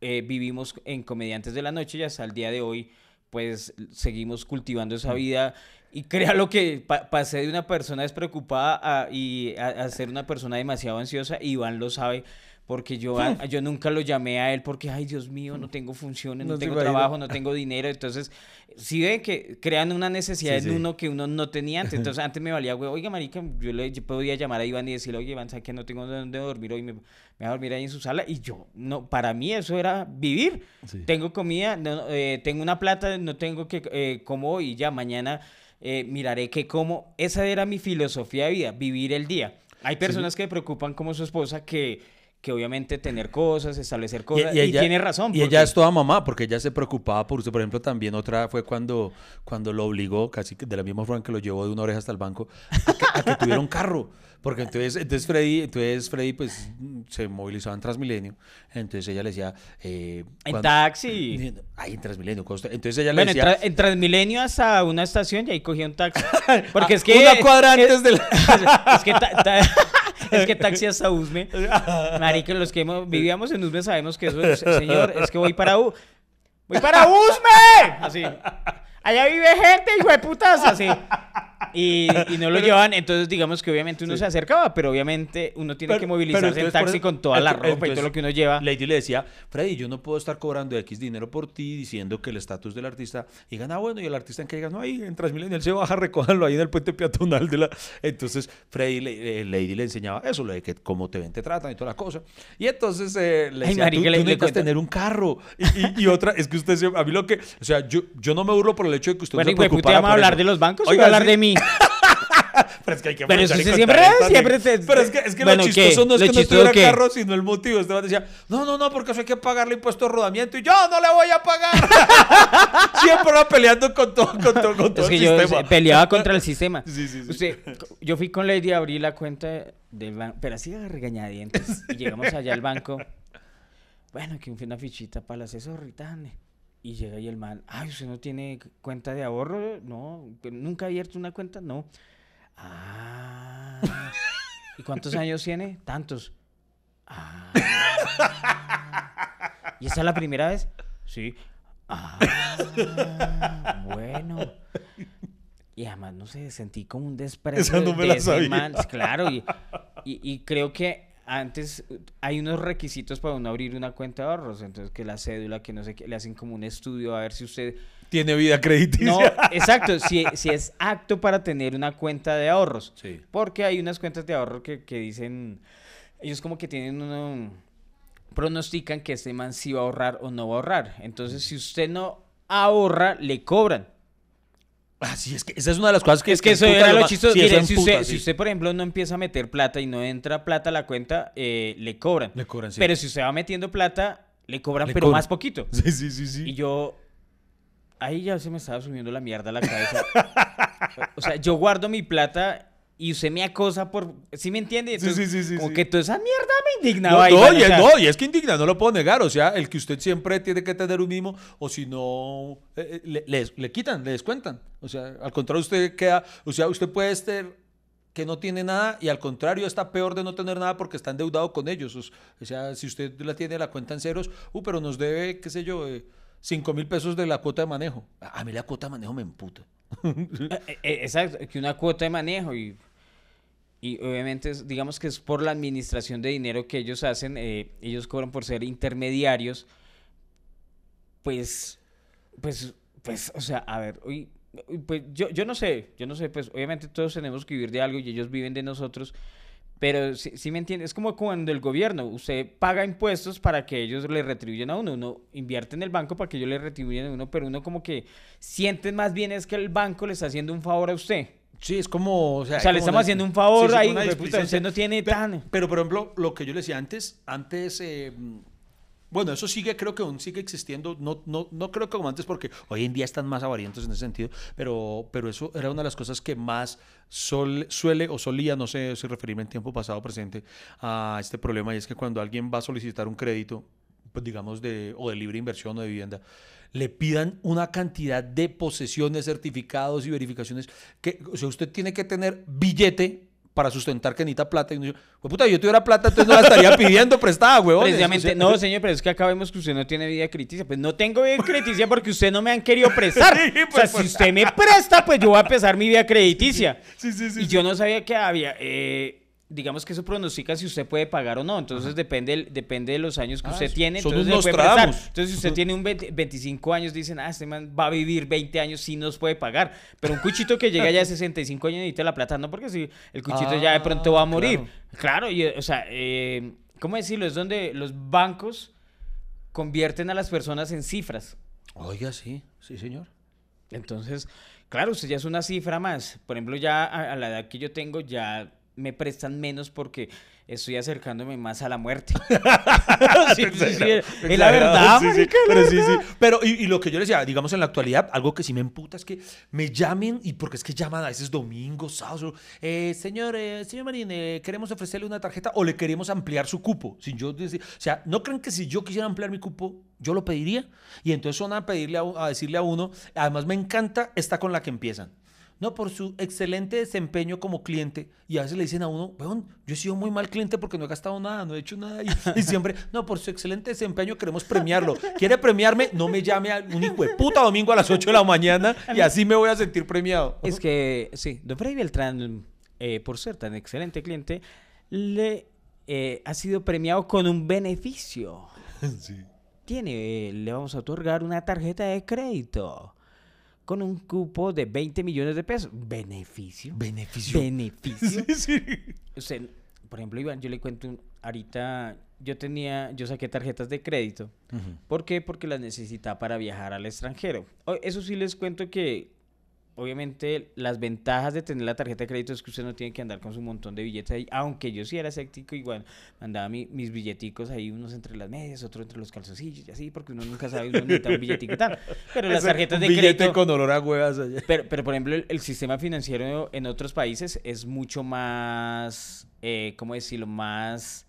eh, vivimos en Comediantes de la Noche y hasta el día de hoy, pues seguimos cultivando esa mm. vida. Y créalo que pasé de una persona despreocupada a, y a, ser una persona demasiado ansiosa. Iván lo sabe porque yo, yo nunca lo llamé a él porque, ay Dios mío, no tengo funciones, no, tengo trabajo, no tengo dinero. Entonces, si ven que crean una necesidad en uno que uno no tenía antes. Entonces, antes me valía, güey, oiga, marica, yo le podía llamar a Iván y decirle, oye, Iván, ¿sabes que no tengo dónde dormir hoy? Me, me voy a dormir ahí en su sala. Y yo, no, para mí eso era vivir. Tengo comida, eh, tengo una plata, no tengo que, eh, como y ya mañana eh, miraré qué como. Esa era mi filosofía de vida, vivir el día. Hay personas que me preocupan como su esposa que que obviamente tener cosas, establecer cosas, y, tiene razón. Y ella es toda mamá, porque ella se preocupaba por usted. Por ejemplo, también otra fue cuando, cuando lo obligó, casi de la misma forma que lo llevó de una oreja hasta el banco, a que, tuviera un carro. Porque entonces, entonces Freddy, entonces Freddy pues se movilizaba en Transmilenio. Entonces ella le decía... Eh, en taxi. Ay, en Transmilenio. Entonces ella le decía... Bueno, en, Transmilenio hasta una estación y ahí cogía un taxi. Porque es que... Una cuadra antes del... es que es que taxi hasta Usme. Marica, los que vivíamos en Usme sabemos que eso, señor, es que voy para U. voy para Usme. Así. Allá vive gente, hijo de putas, así. Y, y no lo llevan, entonces digamos que obviamente uno Sí. se acercaba, pero obviamente uno tiene Pero- que pero movilizarse en taxi eso- con toda la entonces- ropa y todo lo que uno lleva. Lady le decía, Freddy, yo no puedo estar cobrando X dinero por ti diciendo que el estatus del artista. Y digan, ah, bueno, y el artista en que digan, no, ahí en Transmilenio él se baja, recójanlo ahí en el puente peatonal de la. Entonces, Freddy, le- eh, Lady le enseñaba eso, lo de que cómo te ven, te tratan y toda la cosa. Y entonces eh, le Ay, decía, tú, le- tú necesitas cuento. tener un carro. Y, y- y otra, es que usted, se- a mí lo que, o sea, yo, yo no me burlo por el hecho de que usted Bueno, no se preocupara ¿vamos a por hablar eso. de los bancos Oiga, hablar sí. de mí? Pero es que hay que Pero eso sí siempre- siempre te- Pero es que, es que Bueno, lo ¿qué? chistoso no es ¿Lo que no tuviera qué? carro, sino el motivo. Esteban decía, no, no, no, porque eso hay que pagarle impuesto de rodamiento y yo no le voy a pagar. Siempre va peleando con todo, con todo, con todo Es que el yo sistema. peleaba contra el sistema. Sí, sí, sí. Usted, yo fui con Lady a abrir la cuenta del banco, pero así a regañadientes. Y llegamos allá al banco. Bueno, que una fichita para el asesor y tan. Y llega ahí el man. Ay, ¿usted no tiene cuenta de ahorro? No. ¿Nunca ha abierto una cuenta? No. Ah. ¿Y cuántos años tiene? Tantos. Ah. ¿Y esa es la primera vez? Sí. Ah, bueno. Y además, no sé, sentí como un desprecio Esa no me de la sabía. man. Claro, y, y- y creo que antes hay unos requisitos para uno abrir una cuenta de ahorros. Entonces, que la cédula, que no sé qué, le hacen como un estudio a ver si usted... Tiene vida crediticia. No, exacto, si, si es apto para tener una cuenta de ahorros. Sí. Porque hay unas cuentas de ahorro que, que dicen, ellos como que tienen uno, pronostican que este man sí va a ahorrar o no va a ahorrar. Entonces, si usted no ahorra, le cobran. Ah, sí, es que esa es una de las cosas que es que eso era lo chistoso. Sí, si, sí. si usted, por ejemplo, no empieza a meter plata y no entra plata a la cuenta, eh, le cobran. Le cobran, sí. Pero si usted va metiendo plata, le cobran, Le pero cobran. más poquito. Sí, sí, sí, sí. Y yo, ahí ya se me estaba subiendo la mierda a la cabeza. o sea, yo guardo mi plata y usted me acosa por, ¿sí me entiende? Sí, sí, sí, sí, Como que toda esa mierda me No, indignaba. no, mano, y es, no, y es que indigna, no lo puedo negar. O sea, el que usted siempre tiene que tener un mínimo, o si no, eh, eh, le, le- le quitan, le descuentan. O sea, al contrario, usted queda, o sea, usted puede estar que no tiene nada y al contrario está peor de no tener nada porque está endeudado con ellos. Os- O sea, si usted la tiene la cuenta en ceros, uh, pero nos debe, qué sé yo, eh, 5 mil pesos de la cuota de manejo. A a mí la cuota de manejo me emputa. eh, eh, Exacto, que una cuota de manejo y, y obviamente es- digamos que es por la administración de dinero que ellos hacen, eh, ellos cobran por ser intermediarios, pues, pues, pues, o sea, a ver, uy, pues yo, yo no sé, yo no sé, pues obviamente todos tenemos que vivir de algo y ellos viven de nosotros, pero si, si me entiendes, es como cuando el gobierno, usted paga impuestos para que ellos le retribuyan a uno, uno invierte en el banco para que ellos le retribuyan a uno, pero uno como que siente más bien es que el banco le está haciendo un favor a usted. Sí, es como. O sea, O sea, hay le estamos una- haciendo un favor sí, ahí, usted no tiene Pe- tan- Pero, por ejemplo, lo que yo le decía antes, antes. eh, bueno, eso sigue, creo que aún sigue existiendo. No, no, no creo que como antes, porque hoy en día están más avarientos en ese sentido. Pero, pero eso era una de las cosas que más suele o solía, no sé si referirme en tiempo pasado o presente, a este problema. Y es que cuando alguien va a solicitar un crédito, pues digamos, de, o de libre inversión o de vivienda, le pidan una cantidad de posesiones, certificados y verificaciones que, o sea, usted tiene que tener billete para sustentar que necesita plata. Y uno dice, "Pues puta, yo tuviera plata, entonces no la estaría pidiendo prestada, huevón. Precisamente, no, señor, pero es que acá vemos que usted no tiene vida crediticia. Pues no tengo vida crediticia porque usted no me han querido prestar. Sí, o sea, pues, si pues. usted me presta, pues yo voy a empezar mi vida crediticia. Sí, sí, sí, y sí. yo no sabía que había, eh, digamos que eso pronostica si usted puede pagar o no. Entonces depende, depende de los años que Ah, usted tiene. Entonces, unos entonces si usted tiene un 20 25 años, dicen, ah, este man va a vivir 20 años, sí nos puede pagar. Pero un cuchito que llega ya a 65 años necesita la plata, no porque si el cuchito ya de pronto va a Ah, morir. claro. Claro, y, o sea, eh, ¿cómo decirlo? Es donde los bancos convierten a las personas en cifras. Oiga, sí, sí, señor. Entonces, claro, usted ya es una cifra más. Por ejemplo, ya a, a la edad que yo tengo, ya me prestan menos porque estoy acercándome más a la muerte. Sí, sí, sí, es la verdad, marica, la pero verdad. y, y lo que yo le decía, digamos en la actualidad, algo que sí me emputa es que me llamen, y porque es que llaman a veces domingos, sábados, eh, señor, eh, señor Marín, eh, queremos ofrecerle una tarjeta o le queremos ampliar su cupo. Sin yo decir, o sea, ¿no creen que si yo quisiera ampliar mi cupo, yo lo pediría? Y entonces son a pedirle a, a decirle a uno, además me encanta esta con la que empiezan. No, por su excelente desempeño como cliente. Y a veces le dicen a uno, weón, yo he sido muy mal cliente porque no he gastado nada, no he hecho nada. Y, y siempre, no, por su excelente desempeño queremos premiarlo. ¿Quiere premiarme? No me llame a un hijo de puta domingo a las 8 de la mañana y así me voy a sentir premiado. Es que, sí, Don Freddy Beltrán, eh, por ser tan excelente cliente, le eh, ha sido premiado con un beneficio. Tiene, eh, le vamos a otorgar una tarjeta de crédito con un cupo de 20 millones de pesos. ¿Beneficio? Beneficio. ¿Beneficio? Sí, sí. Usted, por ejemplo, Iván, yo le cuento, un- ahorita yo tenía, yo saqué tarjetas de crédito. ¿Por qué? Porque las necesitaba para viajar al extranjero. Eso sí les cuento que, obviamente, las ventajas de tener la tarjeta de crédito es que usted no tiene que andar con su montón de billetes ahí. Aunque yo sí era escéptico, igual mandaba mi- mis billeticos ahí, unos entre las medias, otros entre los calzoncillos y así, porque uno nunca sabe, uno necesita un billetico y tal. Pero las tarjetas de crédito... con olor a huevas allá. Pero, pero, por ejemplo, el, el sistema financiero en otros países es mucho más, eh, ¿cómo decirlo? Más,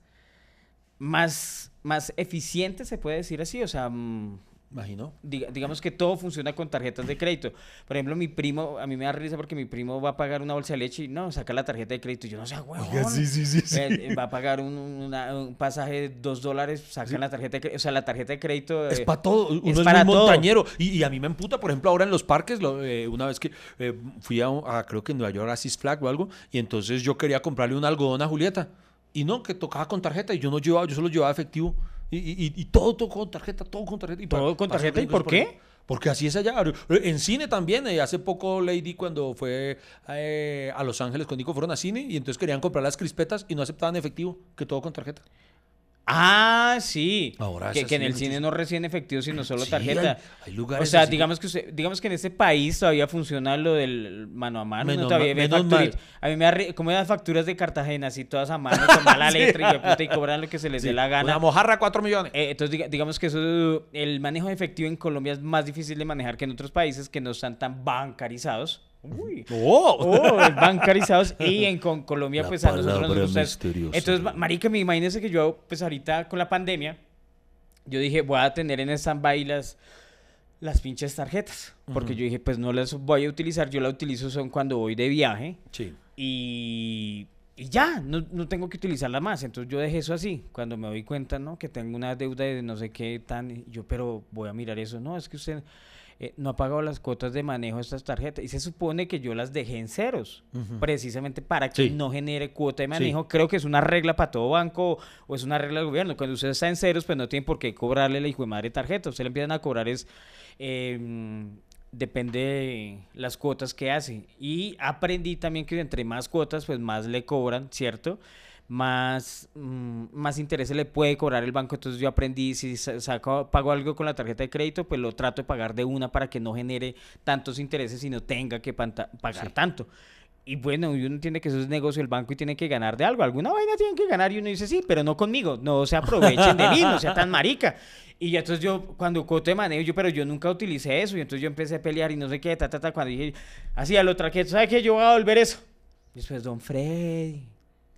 más, más eficiente, se puede decir así. O sea, mm, Imagino. diga- digamos que todo funciona con tarjetas de crédito. Por ejemplo, mi primo, a mí me da risa porque mi primo va a pagar una bolsa de leche y no, saca la tarjeta de crédito. Y yo no sé, huevón. Oiga, sí, sí, sí, sí. Eh, eh, va a pagar un, una- un pasaje de dos dólares, saca la tarjeta de crédito. O sea, la tarjeta de crédito... Es eh, para todo, uno es es, para muy todo. montañero. Y, y a mí me emputa, por ejemplo, ahora en los parques, lo- eh, una vez que eh, fui a, a, creo que en Nueva York, a Six Flag o algo, y entonces yo quería comprarle un algodón a Julieta. Y no, que tocaba con tarjeta y yo no llevaba, yo solo llevaba efectivo. Y, y- y- todo, todo con tarjeta, todo con tarjeta. Y ¿Todo con tarjeta? ¿Y por qué? Porque así es allá. En cine también. eh, hace poco Lady cuando fue eh, a Los Ángeles con Nico fueron a cine y entonces querían comprar las crispetas y no aceptaban efectivo, que todo con tarjeta. Ah, sí. Ahora que, que en el cine no reciben efectivo, sino solo Sí, tarjeta. hay- hay lugares o sea, así. digamos que usted- digamos que en este país todavía funciona lo del mano a mano. Menos uno todavía menos mal. A mí me da como las facturas de Cartagena, así todas a mano, con mala Sí. letra y, puta, y cobran lo que se les dé la Una gana. mojarra, 4 millones. Eh, entonces, diga- digamos que eso, el manejo de efectivo en Colombia es más difícil de manejar que en otros países que no están tan bancarizados. Uy. ¡Oh! Oh, bancarizados y en con Colombia La pues a nosotros nos gusta entonces ma- marica me imagínese que yo pues ahorita con la pandemia yo dije voy a tener en stand-by las las pinches tarjetas porque yo dije pues no las voy a utilizar yo la utilizo son cuando voy de viaje Sí. y, y ya, no, no tengo que utilizarla más. Entonces yo dejé eso así. Cuando me doy cuenta, ¿no? Que tengo una deuda de no sé qué tan... Yo, pero voy a mirar eso. No, es que usted eh, no ha pagado las cuotas de manejo de estas tarjetas. Y se supone que yo las dejé en ceros. Precisamente para que Sí. no genere cuota de manejo. Creo que es una regla para todo banco o es una regla del gobierno. Cuando usted está en ceros, pues no tiene por qué cobrarle la hijo de madre tarjeta. Usted le empiezan a cobrar es... eh, depende de las cuotas que hace. Y aprendí también que entre más cuotas, pues más le cobran, ¿cierto? Más, mm, más intereses le puede cobrar el banco. Entonces yo aprendí, si sa- saco, pago algo con la tarjeta de crédito, pues lo trato de pagar de una para que no genere tantos intereses y no tenga que pagar tanto. Y bueno, uno entiende que eso es negocio del banco y tiene que ganar de algo. Alguna vaina tienen que ganar y uno dice, sí, pero no conmigo. No se aprovechen de mí, no sea tan marica. Y entonces yo, cuando cote manejo, yo, pero yo nunca utilicé eso. Y entonces yo empecé a pelear y no sé qué, ta, ta, ta. Cuando dije, así a lo traqueto, ¿sabe qué? Yo voy a volver eso. Y después, don Freddy,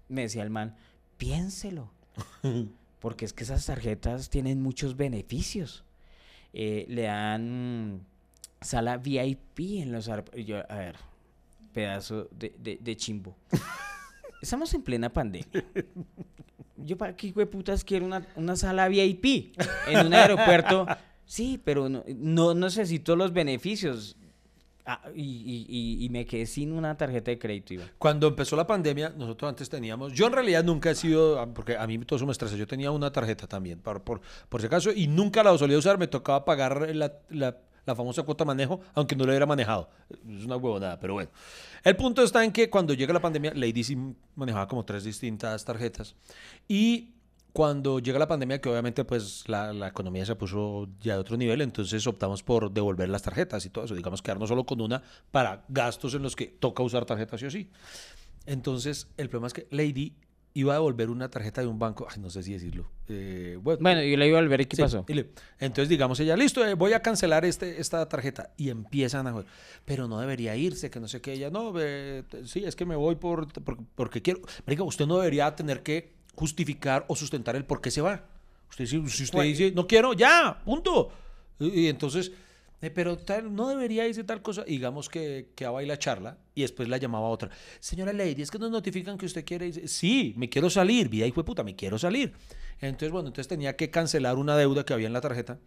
me decía el man, piénselo. Porque es que esas tarjetas tienen muchos beneficios. Eh, le dan sala VIP en los yo, a ver, pedazo de, de, de chimbo. Estamos en plena pandemia. Yo para qué hijo de putas quiero una, una sala VIP en un aeropuerto. Sí, pero no, no necesito los beneficios. Ah, y, me quedé sin una tarjeta de crédito. Cuando empezó la pandemia, nosotros antes teníamos, yo en realidad nunca he sido, ah, porque a mí todo eso me estresa, yo tenía una tarjeta también, por, por, por si acaso, y nunca la solía usar, me tocaba pagar la, la- la famosa cuota manejo, aunque no la hubiera manejado. Es una huevonada, pero bueno. El punto está en que cuando llega la pandemia, Lady sí manejaba como tres distintas tarjetas, y cuando llega la pandemia, que obviamente pues la, la economía se puso ya de otro nivel, entonces optamos por devolver las tarjetas y todo eso, digamos, quedarnos solo con una para gastos en los que toca usar tarjetas sí o sí. Entonces, el problema es que Lady iba a devolver una tarjeta de un banco, ay, no sé si decirlo. eh, bueno, Bueno, yo la iba a volver y ¿qué Sí, pasó? y le- entonces, digamos ella, listo, eh, voy a cancelar este, esta tarjeta. Y empiezan a jugar. Pero no debería irse, que no sé qué. Ella, no, eh, sí, es que me voy por, por- porque quiero. Marica, usted no debería tener que justificar o sustentar el por qué se va. Usted, si, usted dice, no quiero, ya, punto. Y, y entonces, Eh, pero tal, no debería irse tal cosa. Y digamos que, que y la charla y después la llamaba otra. Señora Lady, es que nos notifican que usted quiere. irse". Sí, me quiero salir. Vida hijo de puta, me quiero salir. Entonces, bueno, entonces tenía que cancelar una deuda que había en la tarjeta.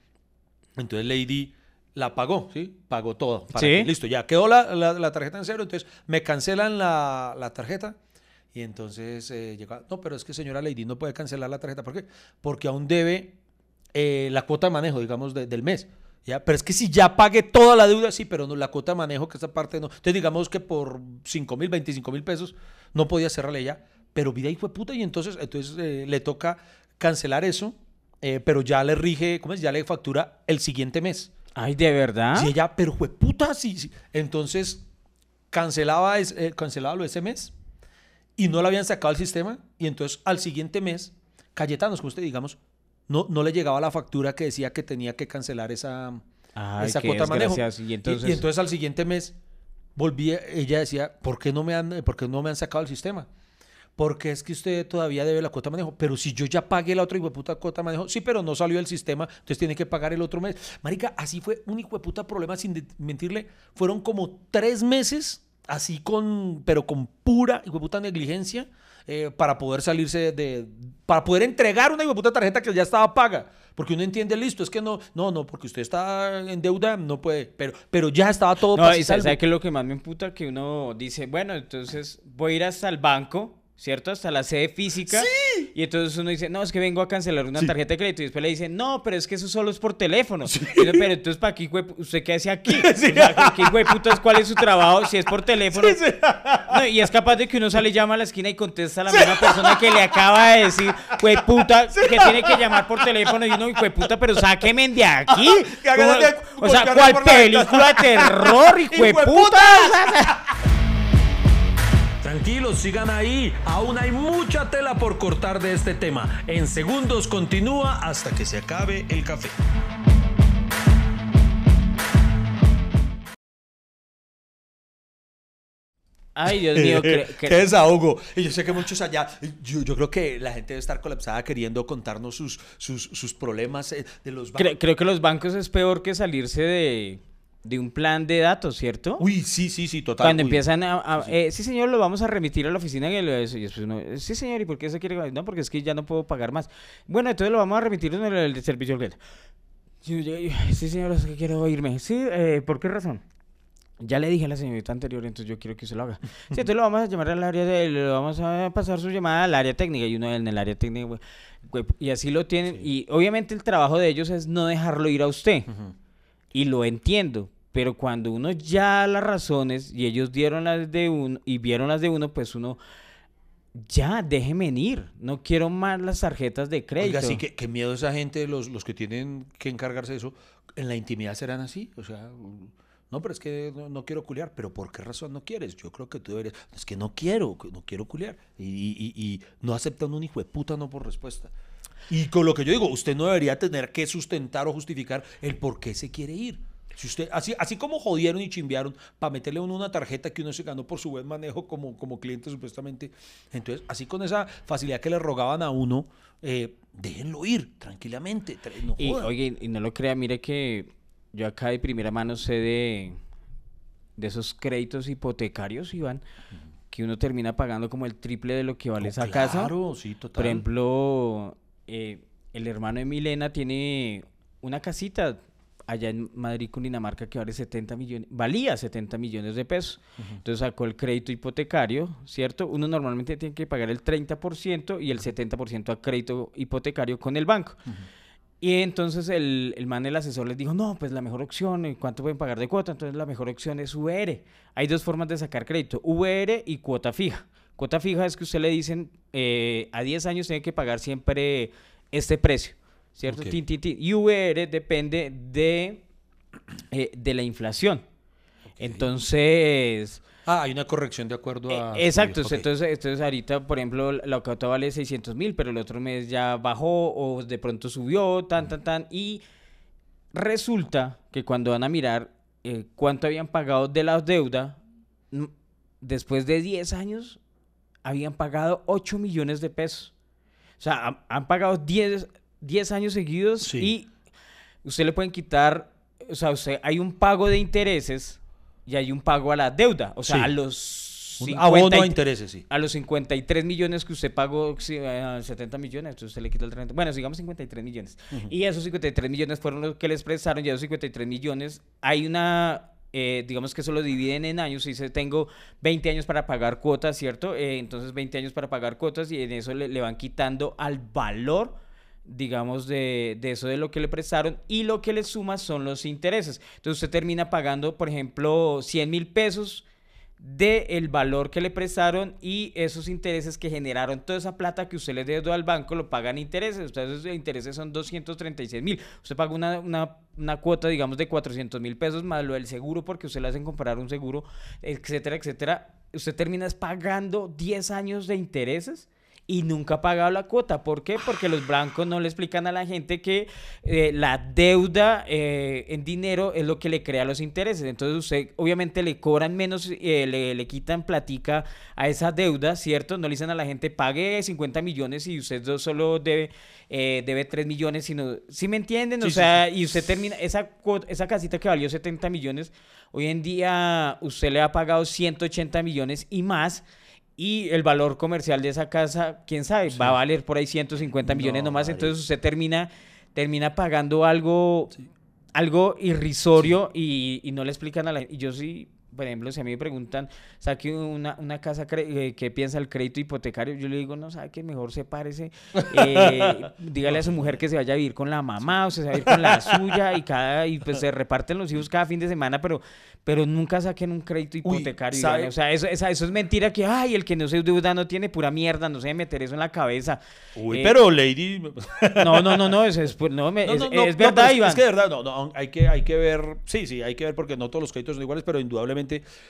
Entonces Lady la pagó, ¿sí? Pagó todo. para Sí. que- listo, ya quedó la, la- la tarjeta en cero. Entonces me cancelan la, la tarjeta. Y entonces eh, llega, no, pero es que señora Lady no puede cancelar la tarjeta. ¿Por qué? Porque aún debe eh, la cuota de manejo, digamos, de- del mes. ¿ya? Pero es que si ya pagué toda la deuda, sí, pero no la cuota de manejo, que esa parte no. Entonces, digamos que por 5 mil, 25 mil pesos no podía cerrarle ya. Pero vida hijo de puta, y entonces, entonces eh, le toca cancelar eso, eh, pero ya le rige, ¿cómo es? Ya le factura el siguiente mes. Ay, ¿de verdad? Sí, ella, pero fue puta, sí, sí. Entonces, cancelaba, es- eh, cancelaba lo ese mes y no lo habían sacado al sistema. Y entonces, al siguiente mes, Cayetanos, como usted digamos, no, no le llegaba la factura que decía que tenía que cancelar esa, Ay, esa cuota de manejo. Y entonces- y entonces al siguiente mes, volvía, ella decía, ¿por qué no me han, por qué no me han sacado el sistema? Porque es que usted todavía debe la cuota de manejo. Pero si yo ya pagué la otra hijo de puta cuota de manejo, sí, pero no salió del sistema, entonces tiene que pagar el otro mes. Marica, así fue un hijo de puta problema, sin mentirle. Fueron como tres meses, así con, pero con pura hijo de puta negligencia, eh, para poder salirse de, para poder entregar una hijo de puta tarjeta que ya estaba paga. Porque uno entiende, listo, es que no, no, no, porque usted está en deuda, no puede, pero, pero ya estaba todo No, y y sa- salvo. ¿sabe qué es lo que más me emputa? Que uno dice, bueno, entonces voy a ir hasta el banco, ¿cierto? Hasta la sede física. Y entonces uno dice, no, es que vengo a cancelar una tarjeta de crédito. Y después le dicen, no, pero es que eso solo es por teléfono. Y pero entonces, ¿para qué, hue- ¿Usted qué hace aquí? O sea, ¿qué, qué hueputas, ¿Cuál es su trabajo si es por teléfono? No, y es capaz de que uno sale, llama a la esquina y contesta a la misma persona que le acaba de decir, puta, que tiene que llamar por teléfono. Y uno, puta, pero sáquenme de aquí. De- o sea, ¿cuál película de terror, hijueputa? ¡Hijueputa! Tranquilos, sigan ahí. Aún hay mucha tela por cortar de este tema. En segundos continúa hasta que se acabe el café. Ay, Dios mío, cre- Qué desahogo. Y yo sé que muchos allá, yo, yo creo que la gente debe estar colapsada queriendo contarnos sus, sus, sus problemas eh, de los bancos. cre- creo que los bancos es peor que salirse de, de un plan de datos, ¿cierto? Uy, sí, sí, sí, total. Cuando Uy. empiezan a... a- eh, sí, señor, lo vamos a remitir a la oficina. Y, lo- eso, y después uno, "Eh, sí, señor, ¿y por qué se quiere...? No, porque es que ya no puedo pagar más. Bueno, entonces lo vamos a remitir en el, el servicio al cliente. Sí, señor, es que quiero irme. Sí, eh, ¿por qué razón? Ya le dije a la señorita anterior, entonces yo quiero que usted lo haga. Sí, entonces lo vamos a llamar al área de... Le vamos a pasar su llamada al área técnica. Y uno en el área técnica... Y así lo tienen. Y obviamente el trabajo de ellos es no dejarlo ir a usted. Y lo entiendo. Pero cuando uno ya las razones y ellos dieron las de uno y vieron las de uno, pues uno ya déjeme ir. No quiero más las tarjetas de crédito. Oiga, sí, qué, qué miedo esa gente, los, los que tienen que encargarse de eso, en la intimidad serán así. O sea, no, pero es que no, no quiero culiar. ¿Pero por qué razón no quieres? Yo creo que tú deberías. Es que no quiero, no quiero culiar. Y, y- y- y no aceptan un hijo de puta no por respuesta. Y con lo que yo digo, usted no debería tener que sustentar o justificar el por qué se quiere ir. Si usted, así, así como jodieron y chimbearon para meterle a uno una tarjeta que uno se ganó por su buen manejo como, como cliente supuestamente, entonces así con esa facilidad que le rogaban a uno, eh, déjenlo ir tranquilamente. No Y oye, y no lo crea, mire que yo acá de primera mano sé de, de esos créditos hipotecarios, Iván, que uno termina pagando como el triple de lo que vale No, esa casa. Claro, sí, total. Por ejemplo, eh, el hermano de Milena tiene una casita allá en Madrid, Cundinamarca, que vale 70 millones, valía 70 millones de pesos. Entonces sacó el crédito hipotecario, ¿cierto? Uno normalmente tiene que pagar el 30% y el 70% a crédito hipotecario con el banco. Y entonces el, el man, el asesor, les dijo, no, pues la mejor opción, ¿y ¿cuánto pueden pagar de cuota? Entonces la mejor opción es VR. Hay dos formas de sacar crédito, VR y cuota fija. Cuota fija es que usted le dicen, eh, a 10 años tiene que pagar siempre este precio, ¿cierto? Ok. Tin, tin, tin. Y VR depende de, eh, de la inflación. Entonces... Ah, hay una corrección de acuerdo Eh, a... Exacto, ok. entonces, entonces ahorita, por ejemplo, la cuota vale 600 mil, pero el otro mes ya bajó o de pronto subió, tan, tan, tan. Y resulta que cuando van a mirar eh, cuánto habían pagado de la deuda, mm, después de 10 años, habían pagado 8 millones de pesos. O sea, han, han pagado 10, 10 años seguidos Sí. y usted le pueden quitar o sea, usted, hay un pago de intereses y hay un pago a la deuda. O sea, Sí. a los Un 50 abono a intereses, sí. a los 53 millones que usted pagó, sí, a 70 millones, entonces usted le quita el 30. Bueno, digamos 53 millones. Y esos 53 millones fueron los que les prestaron, y esos 53 millones, hay una, eh, digamos que eso lo dividen en años, y dice, tengo 20 años para pagar cuotas, ¿cierto? Eh, entonces 20 años para pagar cuotas y en eso le, van quitando al valor digamos, de, de eso de lo que le prestaron y lo que le suma son los intereses. Entonces usted termina pagando, por ejemplo, 100 mil pesos del valor que le prestaron y esos intereses que generaron toda esa plata que usted le dio al banco lo pagan intereses. Ustedes intereses son 236 mil. Usted paga una, una, una cuota, digamos, de 400 mil pesos más lo del seguro porque usted le hacen comprar un seguro, etcétera, etcétera. Usted termina pagando 10 años de intereses y nunca ha pagado la cuota. ¿Por qué? Porque los bancos no le explican a la gente que eh, la deuda eh, en dinero es lo que le crea los intereses. Entonces usted obviamente le cobran menos, eh, le, le quitan platica a esa deuda, ¿cierto? No le dicen a la gente pague 50 millones y usted solo debe, eh, debe 3 millones, sino, ¿sí me entienden? o Sí, sí, sea, y usted termina, esa, esa casita que valió 70 millones, hoy en día usted le ha pagado 180 millones y más. Y el valor comercial de esa casa, quién sabe, va a valer por ahí 150 millones No, nomás. Entonces usted termina, termina pagando algo, algo irrisorio y, y no le explican a la Y yo sí, por ejemplo, si a mí me preguntan, saque una, una casa, eh, ¿qué piensa el crédito hipotecario? Yo le digo, no, sabe que mejor sepárese. Eh, dígale a su mujer que se vaya a vivir con la mamá o se vaya a vivir con la suya y, cada, y pues se reparten los hijos cada fin de semana, pero, pero nunca saquen un crédito hipotecario. O sea, eso, eso es mentira que, ay, el que no se endeuda no tiene pura mierda, no se debe meter eso en la cabeza. Uy, Eh, pero Lady... No, no, no, no, es, es, no, me- No, es, no, verdad, Iván. es que de verdad, no, no, hay que, hay que ver, sí, sí, hay que ver porque no todos los créditos son iguales, pero indudablemente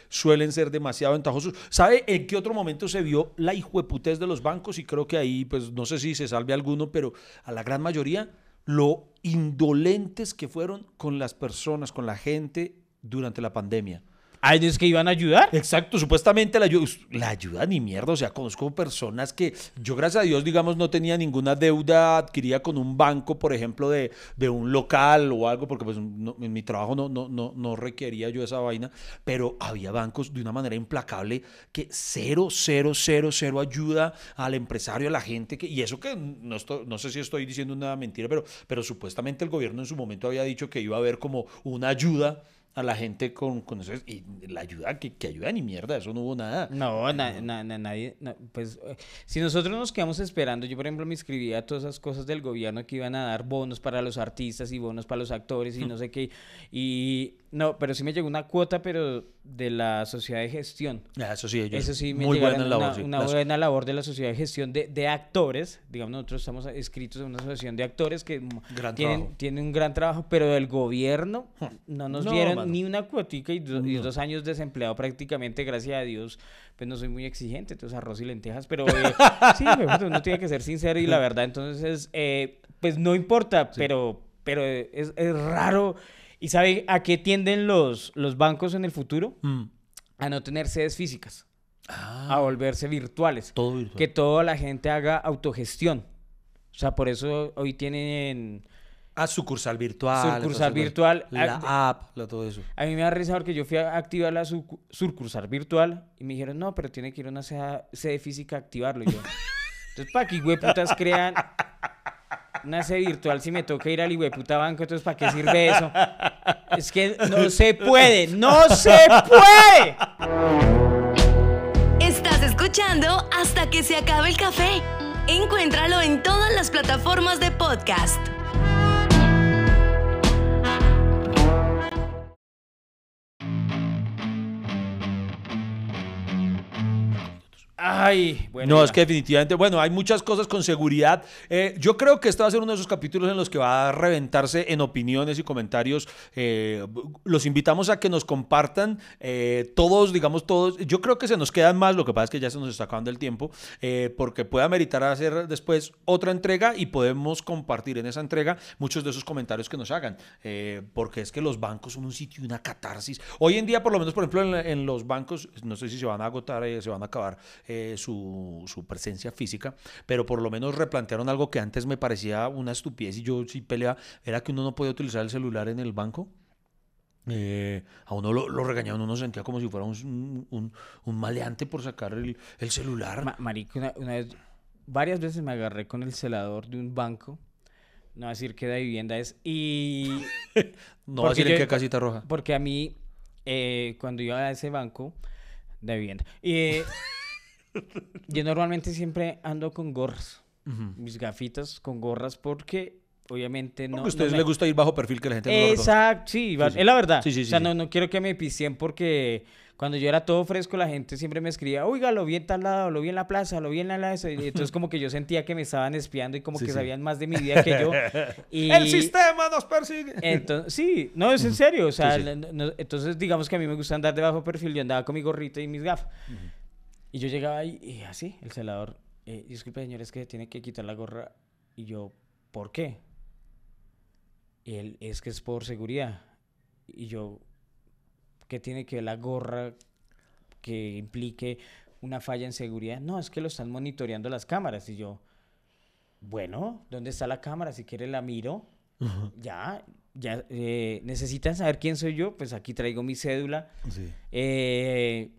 suelen ser demasiado ventajosos. ¿Sabe en qué otro momento se vio la hijueputez de los bancos? Y creo que ahí, pues no sé si se salve alguno, pero a la gran mayoría, lo indolentes que fueron con las personas, con la gente durante la pandemia. Ay, es que iban a ayudar. Exacto, supuestamente la ayuda, la ayuda ni mierda, o sea, conozco personas que yo gracias a Dios, digamos, no tenía ninguna deuda adquirida con un banco, por ejemplo, de, de un local o algo, porque pues en mi trabajo no, no, no, no requería yo esa vaina, pero había bancos de una manera implacable que cero, cero, cero, cero ayuda al empresario, a la gente, que, y eso que no, estoy- no sé si estoy diciendo una mentira, pero, pero supuestamente el gobierno en su momento había dicho que iba a haber como una ayuda a la gente con, con eso. Y la ayuda, que, que ayuda ni mierda, eso no hubo nada. No, na- na- na- nadie, na- pues eh, si nosotros nos quedamos esperando, yo por ejemplo me inscribía a todas esas cosas del gobierno que iban a dar bonos para los artistas y bonos para los actores y no sé qué, y no, pero sí me llegó una cuota, pero de la sociedad de gestión. Ah, Eso sí, ellos. Eso sí, muy buena labor. una, sí. una Las- buena labor de la sociedad de gestión de, de actores. Digamos, nosotros estamos inscritos en una asociación de actores que tienen, tienen un gran trabajo, pero del gobierno no nos No, dieron mano. ni una cuotica y, do- y dos años desempleado prácticamente, gracias a Dios. Pues no soy muy exigente, entonces arroz y lentejas, pero eh, sí, pues, uno tiene que ser sincero y la verdad, entonces, eh, pues no importa, pero, pero es, es raro. ¿Y sabe a qué tienden los, los bancos en el futuro? Mm. A no tener sedes físicas Ah, a volverse virtuales. todo virtual. Que toda la gente haga autogestión. O sea, por eso hoy tienen... Ah, sucursal virtual. Sucursal virtual. La Ah, app, la- todo eso. A mí me da risa porque yo fui a activar la sucu- sucursal virtual y me dijeron, no, pero tiene que ir a una sede, sede física a activarlo. Y yo, entonces, ¿para qué hueputas crean una sede virtual si me toca ir al hueputa banco? Entonces, ¿para qué sirve eso? Es que no se puede, no se puede. Estás escuchando hasta que se acabe el café. Encuéntralo en todas las plataformas de podcast. Ay, bueno. no, ya. es que definitivamente, bueno, hay muchas cosas con seguridad. Eh, yo creo que este va a ser uno de esos capítulos en los que va a reventarse en opiniones y comentarios. Eh, los invitamos a que nos compartan eh, todos, digamos todos. Yo creo que se nos quedan más, lo que pasa es que ya se nos está acabando el tiempo, eh, porque puede ameritar hacer después otra entrega y podemos compartir en esa entrega muchos de esos comentarios que nos hagan, eh, porque es que los bancos son un sitio y una catarsis. Hoy en día, por lo menos, por ejemplo, en, en los bancos, no sé si se van a agotar, se van a acabar eh, su, su presencia física, pero por lo menos replantearon algo que antes me parecía una estupidez y yo sí peleaba, era que uno no podía utilizar el celular en el banco. Eh, a uno lo, lo regañaban, uno sentía como si fuera un, un, un maleante por sacar el, el celular. Ma- una, una vez, varias veces me agarré con el celador de un banco. No voy a decir qué de vivienda es. Y no va a decir en yo- qué casita roja. porque a mí, eh, cuando iba a ese banco de vivienda, eh, yo normalmente siempre ando con gorras. Mis gafitas con gorras porque obviamente no... Porque a no ustedes me- les gusta ir bajo perfil que la gente no. Exacto, sí, va- sí. es la verdad. Sí, sí, o sea, sí, no, sí. no quiero que me pisien porque cuando yo era todo fresco, la gente siempre me escribía, oiga, lo vi en tal lado, lo vi en la plaza, lo vi en la plaza. Y entonces como que yo sentía que me estaban espiando y como Sí, que sí. sabían más de mi vida que yo. Y... El sistema nos persigue. Entonces, sí, no, es en serio. O sea, Sí, sí. no- no- entonces digamos que a mí me gusta andar de bajo perfil. Yo andaba con mi gorrito y mis gafas. Y yo llegaba ahí y así, el celador, eh, disculpe señor, es que tiene que quitar la gorra. Y yo, ¿por qué? Y él, es que es por seguridad. Y yo, ¿qué tiene que ver la gorra que implique una falla en seguridad? No, es que lo están monitoreando las cámaras. Y yo, bueno, ¿dónde está la cámara? Si quiere la miro. Ya, ya, eh, necesitan saber quién soy yo, pues aquí traigo mi cédula. Sí. Eh,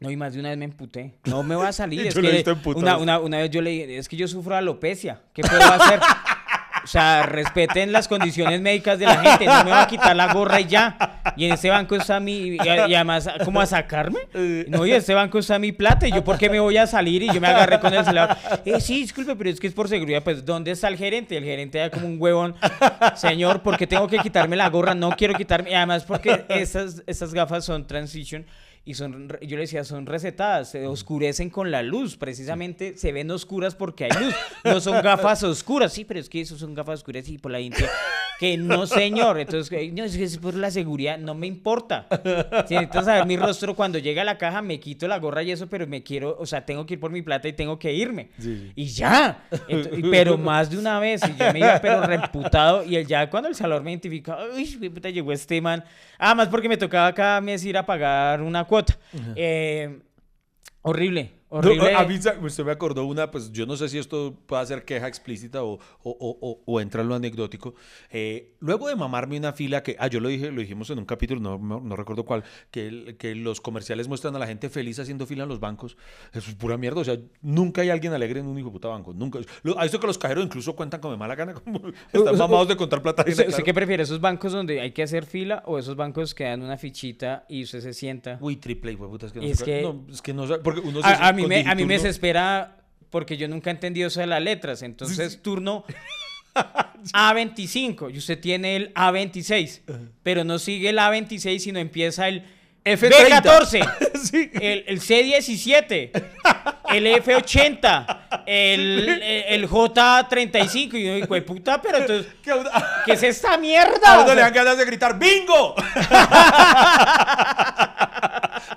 no, y más de una vez me emputé. No me va a salir. es que una, una, una vez yo le dije, es que yo sufro alopecia. ¿Qué puedo hacer? O sea, respeten las condiciones médicas de la gente. No me va a quitar la gorra y ya. Y en ese banco está mi... Y, y además, ¿cómo a sacarme? No, y en este banco está mi plata. Y yo, ¿por qué me voy a salir? Y yo me agarré con el celular. Eh, sí, disculpe, pero es que es por seguridad. Pues, ¿dónde está el gerente? El gerente era como un huevón. Señor, ¿por qué tengo que quitarme la gorra? No quiero quitarme. Y además, porque esas, esas gafas son transition. Y son, yo le decía, son recetadas, se oscurecen con la luz, precisamente se ven oscuras porque hay luz, no son gafas oscuras, sí, pero es que eso son gafas oscuras y por la gente, que no señor, entonces, eh, no, es que es por la seguridad, no me importa, si necesitan saber mi rostro, cuando llega a la caja me quito la gorra y eso, pero me quiero, o sea, tengo que ir por mi plata y tengo que irme, Sí, y ya, Ento- y- pero más de una vez, y yo me iba pero reputado, y el, ya cuando el salón me identifica, uy, puta, llegó este man, además porque me tocaba cada mes ir a pagar una cuota, Eh, horrible, No, horrible. a mí usted me acordó una, pues yo no sé si esto puede ser queja explícita o, o, o, o- entra en lo anecdótico. Eh, luego de mamarme una fila que, ah, yo lo dije, lo dijimos en un capítulo, no, no, no recuerdo cuál, que, que los comerciales muestran a la gente feliz haciendo fila en los bancos. Eso es pura mierda, o sea, nunca hay alguien alegre en un hijo puta banco, nunca. Lo- A esto que los cajeros incluso cuentan con de mala gana, como están mamados de contar plata. ¿Usted, claro. qué prefiere? ¿Esos bancos donde hay que hacer fila o esos bancos que dan una fichita y usted se sienta? Uy, triple, hijo de puta, es que no, Es se- que- no, es que no porque uno se- A, a mí con me, a mí me desespera porque yo nunca he entendido eso de las letras. Entonces, turno A25 y usted tiene el A26, pero no sigue el A26, sino empieza el F30. B14, Sí. el, el C17, el F80, el, el, el J35. Y yo digo, "Hue puta, pero entonces, ¿qué es esta mierda? A uno le dan ganas de gritar ¡Bingo!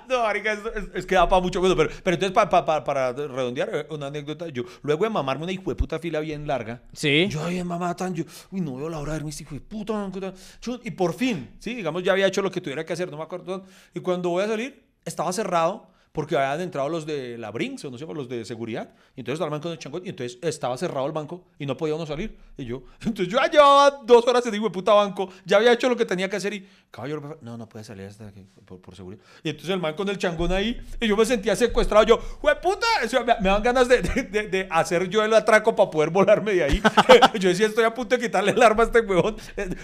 No, marica, es, es- es que da para mucho bueno, pero, pero entonces pa- pa- pa- para redondear eh, una anécdota, yo luego de mamarme una hijo de puta fila bien larga, Sí. yo ahí mamá tan, yo, uy, no veo la hora de ver mis hijos de puta, y por fin, sí, digamos, ya había hecho lo que tuviera que hacer, no me acuerdo, y cuando voy a salir, estaba cerrado, porque habían entrado los de la Brinks, o no sé, los de seguridad, y entonces estaba el banco de Changón, y entonces estaba cerrado el banco, y no podía uno salir, y yo, entonces yo ya llevaba dos horas en digo de puta banco, ya había hecho lo que tenía que hacer, y, caballero, no, no puede salir hasta que, por, por seguridad, y entonces el man con el changón ahí, y yo me sentía secuestrado, yo, ¡jue puta! Me, me dan ganas de, de- de- de hacer yo el atraco para poder volarme de ahí, yo decía, estoy a punto de quitarle el arma a este huevón,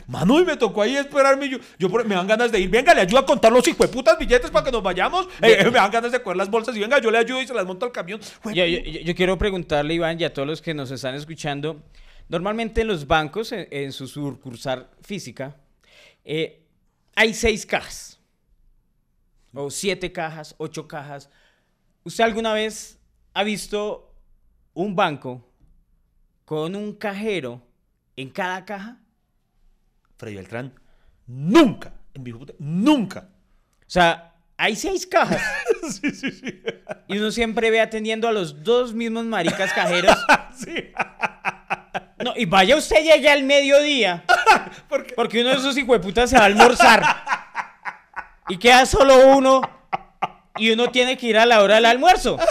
mano, y me tocó ahí esperarme, y yo, yo me dan ganas de ir, venga, le ayudo a contar los hijueputas billetes para que nos vayamos, Eh, me dan ganas de coger las bolsas, y venga, yo le ayudo y se las monto al camión, Yo, yo- yo- yo quiero preguntarle, Iván, y a todos los que nos están escuchando, normalmente en los bancos, en, en su sucursal física, eh, hay seis cajas, o siete cajas, ocho cajas. ¿Usted alguna vez ha visto un banco con un cajero en cada caja? Freddy Beltrán, nunca, en mi puta, nunca. O sea, hay seis cajas. Y uno siempre ve atendiendo a los dos mismos maricas cajeros. No, y vaya usted llegue al mediodía. Porque Porque uno de esos hijueputas se va a almorzar. Y queda solo uno. Y uno tiene que ir a la hora del almuerzo.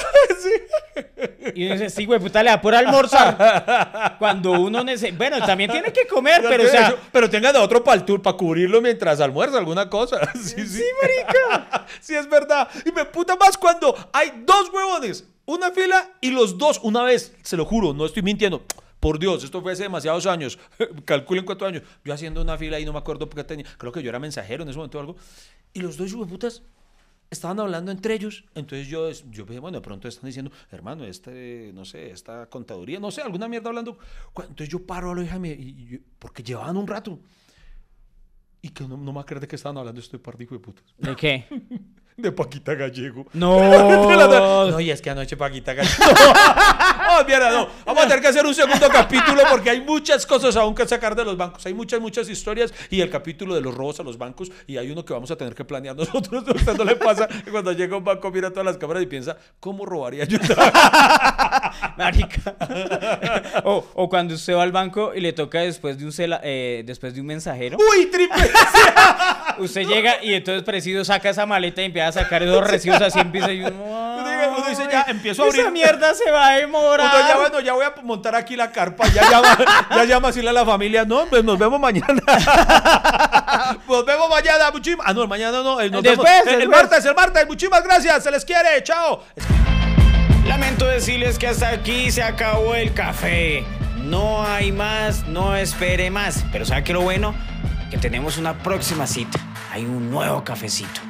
Y uno dice, sí, güey, puta, le da por almorzar. Cuando uno necesita. Bueno, también tiene que comer, pero o sea. pero tenga de otro para para cubrirlo mientras almuerza alguna cosa. Sí, sí. marica. sí, es verdad. Y me puta más cuando hay dos huevones, una fila y los dos una vez. Se lo juro, no estoy mintiendo. Por Dios, esto fue hace demasiados años. Calculen cuántos años. Yo haciendo una fila y no me acuerdo porque tenía. Creo que yo era mensajero en ese momento o algo. Y los dos putas estaban hablando entre ellos. Entonces yo, yo dije, bueno, de pronto están diciendo, hermano, este, no sé, esta contaduría, no sé, alguna mierda hablando. Entonces yo paro a la hija y, porque llevaban un rato. Y que no, no me acuerdo de qué estaban hablando, estoy par de hijo de putas. ¿De qué? de Paquita Gallego. No. no, y es que anoche Paquita Gallego. oh, mierda, no. Vamos a tener que hacer un segundo capítulo porque hay muchas cosas aún que sacar de los bancos. Hay muchas, muchas historias y el capítulo de los robos a los bancos y hay uno que vamos a tener que planear nosotros. A usted no le pasa que cuando llega un banco mira todas las cámaras y piensa, ¿cómo robaría yo? Marica. o, o, cuando usted va al banco y le toca después de un, eh, después de un mensajero. ¡Uy, triple! usted llega y entonces preciso saca esa maleta y empieza a sacar dos recibos así empieza y uno, uno dice, ya empiezo a abrir. Esa mierda se va a demorar. ya, bueno, ya voy a montar aquí la carpa. Ya llama, ya llama a decirle a la familia, no, pues nos vemos mañana. nos vemos mañana, muchísimas. Ah, no, mañana no. Eh, después, el, martes, el martes. Muchísimas gracias. Se les quiere. Chao. Lamento decirles que hasta aquí se acabó el café. No hay más, no espere más. Pero ¿sabe qué lo bueno? Que tenemos una próxima cita. Hay un nuevo cafecito.